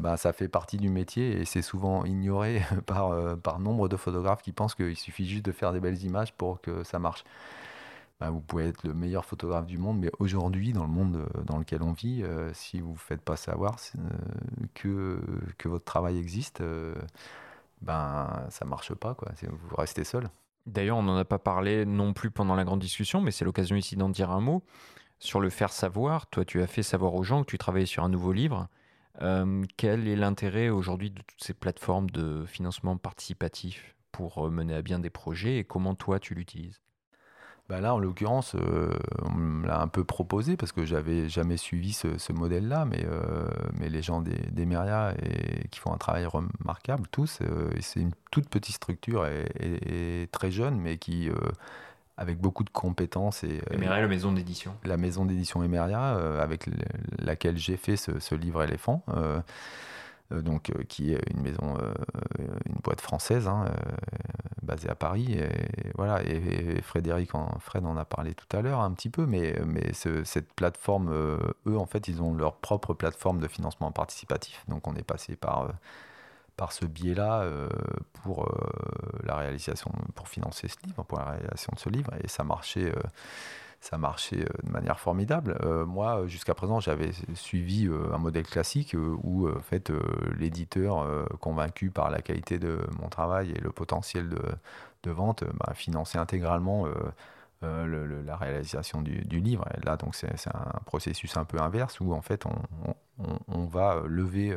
Speaker 4: ben, ça fait partie du métier et c'est souvent ignoré par, par nombre de photographes qui pensent qu'il suffit juste de faire des belles images pour que ça marche. Bah, vous pouvez être le meilleur photographe du monde, mais aujourd'hui, dans le monde euh, dans lequel on vit, euh, si vous ne faites pas savoir euh, que, que votre travail existe, ben, ça marche pas. Quoi. Vous restez seul.
Speaker 3: D'ailleurs, on n'en a pas parlé non plus pendant la grande discussion, mais c'est l'occasion ici d'en dire un mot. Sur le faire savoir, toi, tu as fait savoir aux gens que tu travaillais sur un nouveau livre. quel est l'intérêt aujourd'hui de toutes ces plateformes de financement participatif pour mener à bien des projets et comment toi tu l'utilises?
Speaker 4: Bah là, en l'occurrence, euh, on me l'a un peu proposé parce que j'avais jamais suivi ce, modèle-là, mais, euh, mais les gens des, des et, qui font un travail remarquable, tous, euh, c'est une toute petite structure et, très jeune, mais qui, avec beaucoup de compétences. Et,
Speaker 3: Emeria, la maison d'édition.
Speaker 4: La maison d'édition Emeria, avec laquelle j'ai fait ce, ce livre éléphant. Euh, donc, euh, qui est une maison, euh, une boîte française, hein, basée à Paris. Et, voilà, et, Frédéric, en, Fred en a parlé tout à l'heure un petit peu, mais, cette plateforme, eux, en fait, ils ont leur propre plateforme de financement participatif. Donc, on est passé par par ce biais-là pour la réalisation, pour financer ce livre, pour la réalisation de ce livre, et ça marchait ça marchait euh, de manière formidable. Euh, moi, jusqu'à présent, j'avais suivi euh, un modèle classique où, en fait, l'éditeur, convaincu par la qualité de mon travail et le potentiel de, de vente, bah, finançait intégralement la réalisation du, livre. Là, donc, c'est un processus un peu inverse où, en fait, on, on, va lever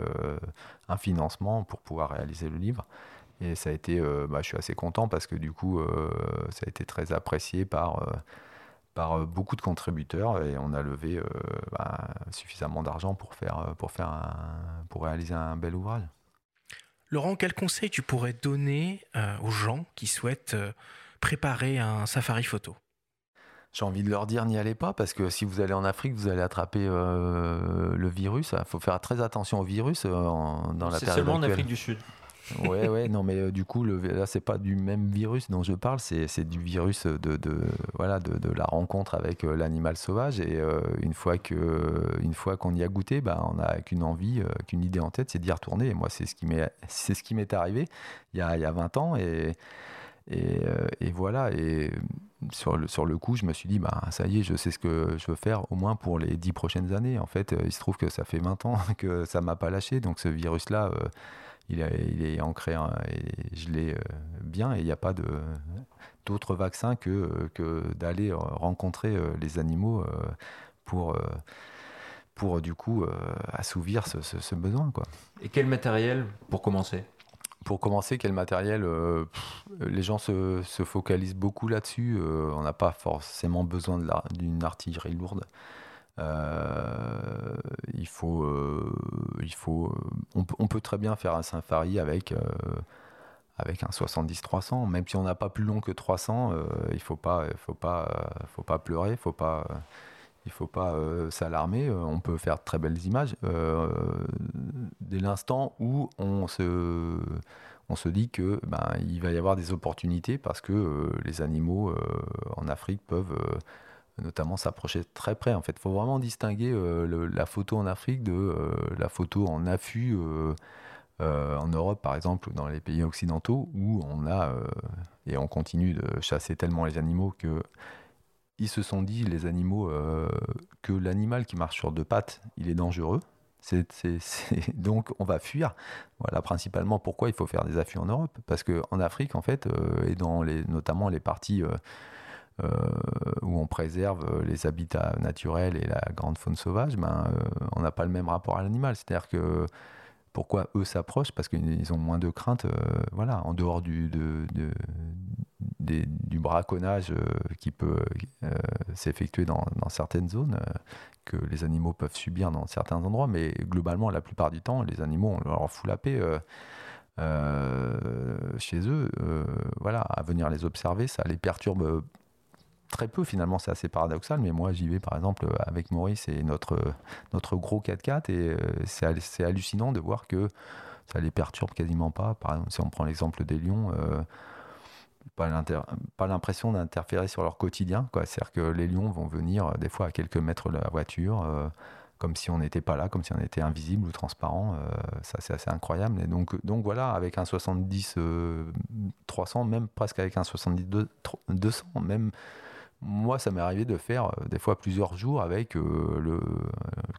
Speaker 4: un financement pour pouvoir réaliser le livre. Et ça a été, bah, je suis assez content parce que du coup, ça a été très apprécié par par euh, beaucoup de contributeurs et on a levé euh, bah, suffisamment d'argent pour, faire, euh, pour, faire pour réaliser un bel ouvrage.
Speaker 1: Laurent, quel conseil tu pourrais donner aux gens qui souhaitent préparer un safari photo?
Speaker 4: J'ai envie de leur dire n'y allez pas parce que si vous allez en Afrique, vous allez attraper le virus. Il faut faire très attention au virus dans la période
Speaker 3: C'est seulement en Afrique du Sud
Speaker 4: ouais, ouais, non, mais euh, du coup, le, là, c'est pas du même virus dont je parle, c'est du virus de, voilà, de, la rencontre avec euh, l'animal sauvage. Et euh, une fois qu'on y a goûté, bah, on a qu'une envie, qu'une idée en tête, c'est d'y retourner. Et moi, c'est ce qui m'est, arrivé il y, a, y a 20 ans. Et, et, voilà. Et sur le, sur le coup, je me suis dit, bah, ça y est, je sais ce que je veux faire au moins pour les 10 prochaines années. En fait, il se trouve que ça fait 20 ans que ça m'a pas lâché. Donc, ce virus-là il, est ancré et gelé bien et il n'y a pas de d'autres vaccins que, que d'aller rencontrer les animaux pour pour du coup assouvir ce, besoin. Quoi.
Speaker 3: Et quel matériel pour commencer?
Speaker 4: Pour commencer, quel matériel Les gens se, focalisent beaucoup là-dessus. on n'a pas forcément besoin d'une artillerie lourde. Euh, il faut, euh, il faut, euh, on, peut très bien faire un safari avec avec un 70-300, même si on n'a pas plus long que 300, il faut pas, faut pas, faut pas pleurer, faut pas, il faut pas s'alarmer. on peut faire de très belles images dès l'instant où on se, on se dit que ben, il va y avoir des opportunités parce que les animaux en Afrique peuvent notamment s'approcher très près. En fait, il faut vraiment distinguer euh, la photo en Afrique de euh, la photo en affût euh, en Europe, par exemple, ou dans les pays occidentaux, où on a et on continue de chasser tellement les animaux que ils se sont dit les animaux que l'animal qui marche sur deux pattes, il est dangereux. Donc on va fuir. Voilà principalement pourquoi il faut faire des affûts en Europe, parce qu'en Afrique en fait et dans les notamment les parties où on préserve les habitats naturels et la grande faune sauvage, ben, euh, on n'a pas le même rapport à l'animal. C'est-à-dire que pourquoi eux s'approchent? Parce qu'ils ont moins de crainte, euh, voilà, en dehors du, du braconnage qui peut s'effectuer dans, dans, certaines zones, que les animaux peuvent subir dans certains endroits, mais globalement, la plupart du temps, les animaux, on leur fout la paix. chez eux, voilà, à venir les observer, ça les perturbe très peu finalement, c'est assez paradoxal, mais moi j'y vais par exemple avec Maurice et notre, notre gros 4x4 et euh, c'est hallucinant de voir que ça les perturbe quasiment pas. Par exemple, si on prend l'exemple des lions, euh, pas l'impression d'interférer sur leur quotidien. C'est-à-dire que les lions vont venir euh, des fois à quelques mètres de la voiture, comme si on n'était pas là, comme si on était invisible ou transparent. ça, c'est assez incroyable. Donc, donc voilà, avec un 70 300, même presque avec un 70 200, même moi, ça m'est arrivé de faire euh, des fois plusieurs jours avec euh, le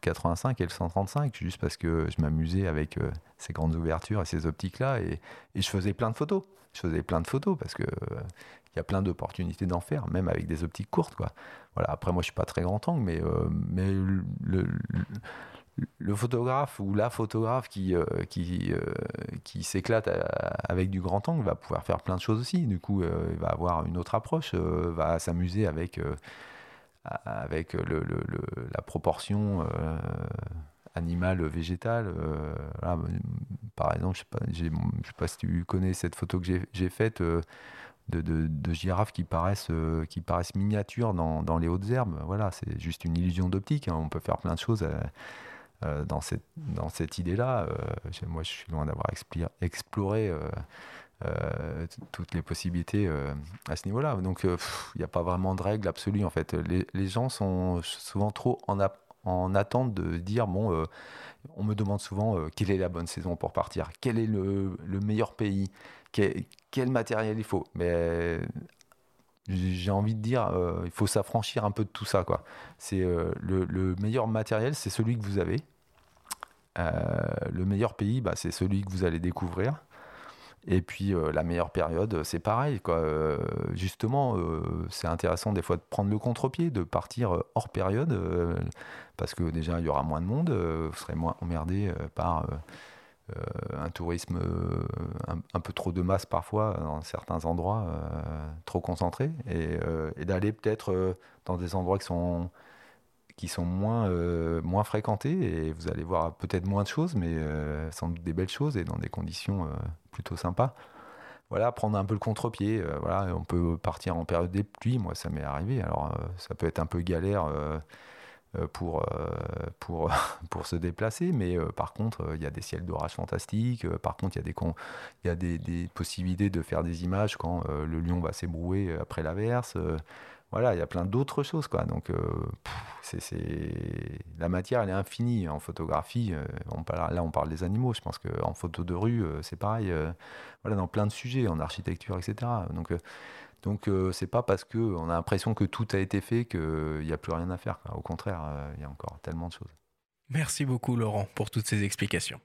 Speaker 4: 85 et le 135, juste parce que je m'amusais avec euh, ces grandes ouvertures et ces optiques-là, et, je faisais plein de photos. Je faisais plein de photos parce que il y a plein d'opportunités d'en faire, même avec des optiques courtes, quoi. Voilà. Après, moi, je suis pas très grand angle, mais photographe ou la photographe qui, euh, qui, euh, qui s'éclate avec du grand angle va pouvoir faire plein de choses aussi. Du coup, euh, il va avoir une autre approche, va s'amuser avec, avec le, la proportion animale-végétale. par exemple, je ne sais, pas si tu connais cette photo que j'ai faite. De, de, girafes qui paraissent, qui paraissent miniatures dans, dans, les hautes herbes. Voilà, c'est juste une illusion d'optique. Hein. On peut faire plein de choses euh, dans cette, dans cette idée-là. Euh, moi, je suis loin d'avoir exploré euh, toutes les possibilités à ce niveau-là. Donc, il n'y a pas vraiment de règle absolue, en fait. Les, gens sont souvent trop en, en attente de dire, bon, on me demande souvent quelle est la bonne saison pour partir, quel est le, le meilleur pays, quel, matériel il faut. Mais j'ai envie de dire, il faut s'affranchir un peu de tout ça. quoi. Le, meilleur matériel, c'est celui que vous avez. Euh, le meilleur pays, bah, c'est celui que vous allez découvrir. Et puis euh, la meilleure période, c'est pareil. Euh, justement, c'est intéressant des fois de prendre le contre-pied, de partir hors période, parce que déjà il y aura moins de monde, vous serez moins emmerdé par un tourisme un, peu trop de masse parfois dans certains endroits, trop concentré, et d'aller peut-être dans des endroits qui sont qui sont moins, euh, moins fréquentés et vous allez voir peut-être moins de choses, mais euh, sans doute des belles choses et dans des conditions euh, plutôt sympas. Voilà, prendre un peu le contre-pied. voilà, on peut partir en période des pluies, moi ça m'est arrivé. Alors ça peut être un peu galère pour, pour, pour se déplacer, mais par contre il y a des ciels d'orage fantastiques. par contre il y a, des, il y a des, possibilités de faire des images quand le lion va s'ébrouer après l'averse voilà, il y a plein d'autres choses, quoi. Donc, euh, c'est, la matière, elle est infinie en photographie. Euh, là, on parle des animaux. Je pense qu'en photo de rue, euh, c'est pareil. voilà, dans plein de sujets, en architecture, etc. Donc, donc c'est pas parce que on a l'impression que tout a été fait qu'il n'y a plus rien à faire. Au contraire, il y a encore tellement de choses.
Speaker 1: Merci beaucoup, Laurent, pour toutes ces explications.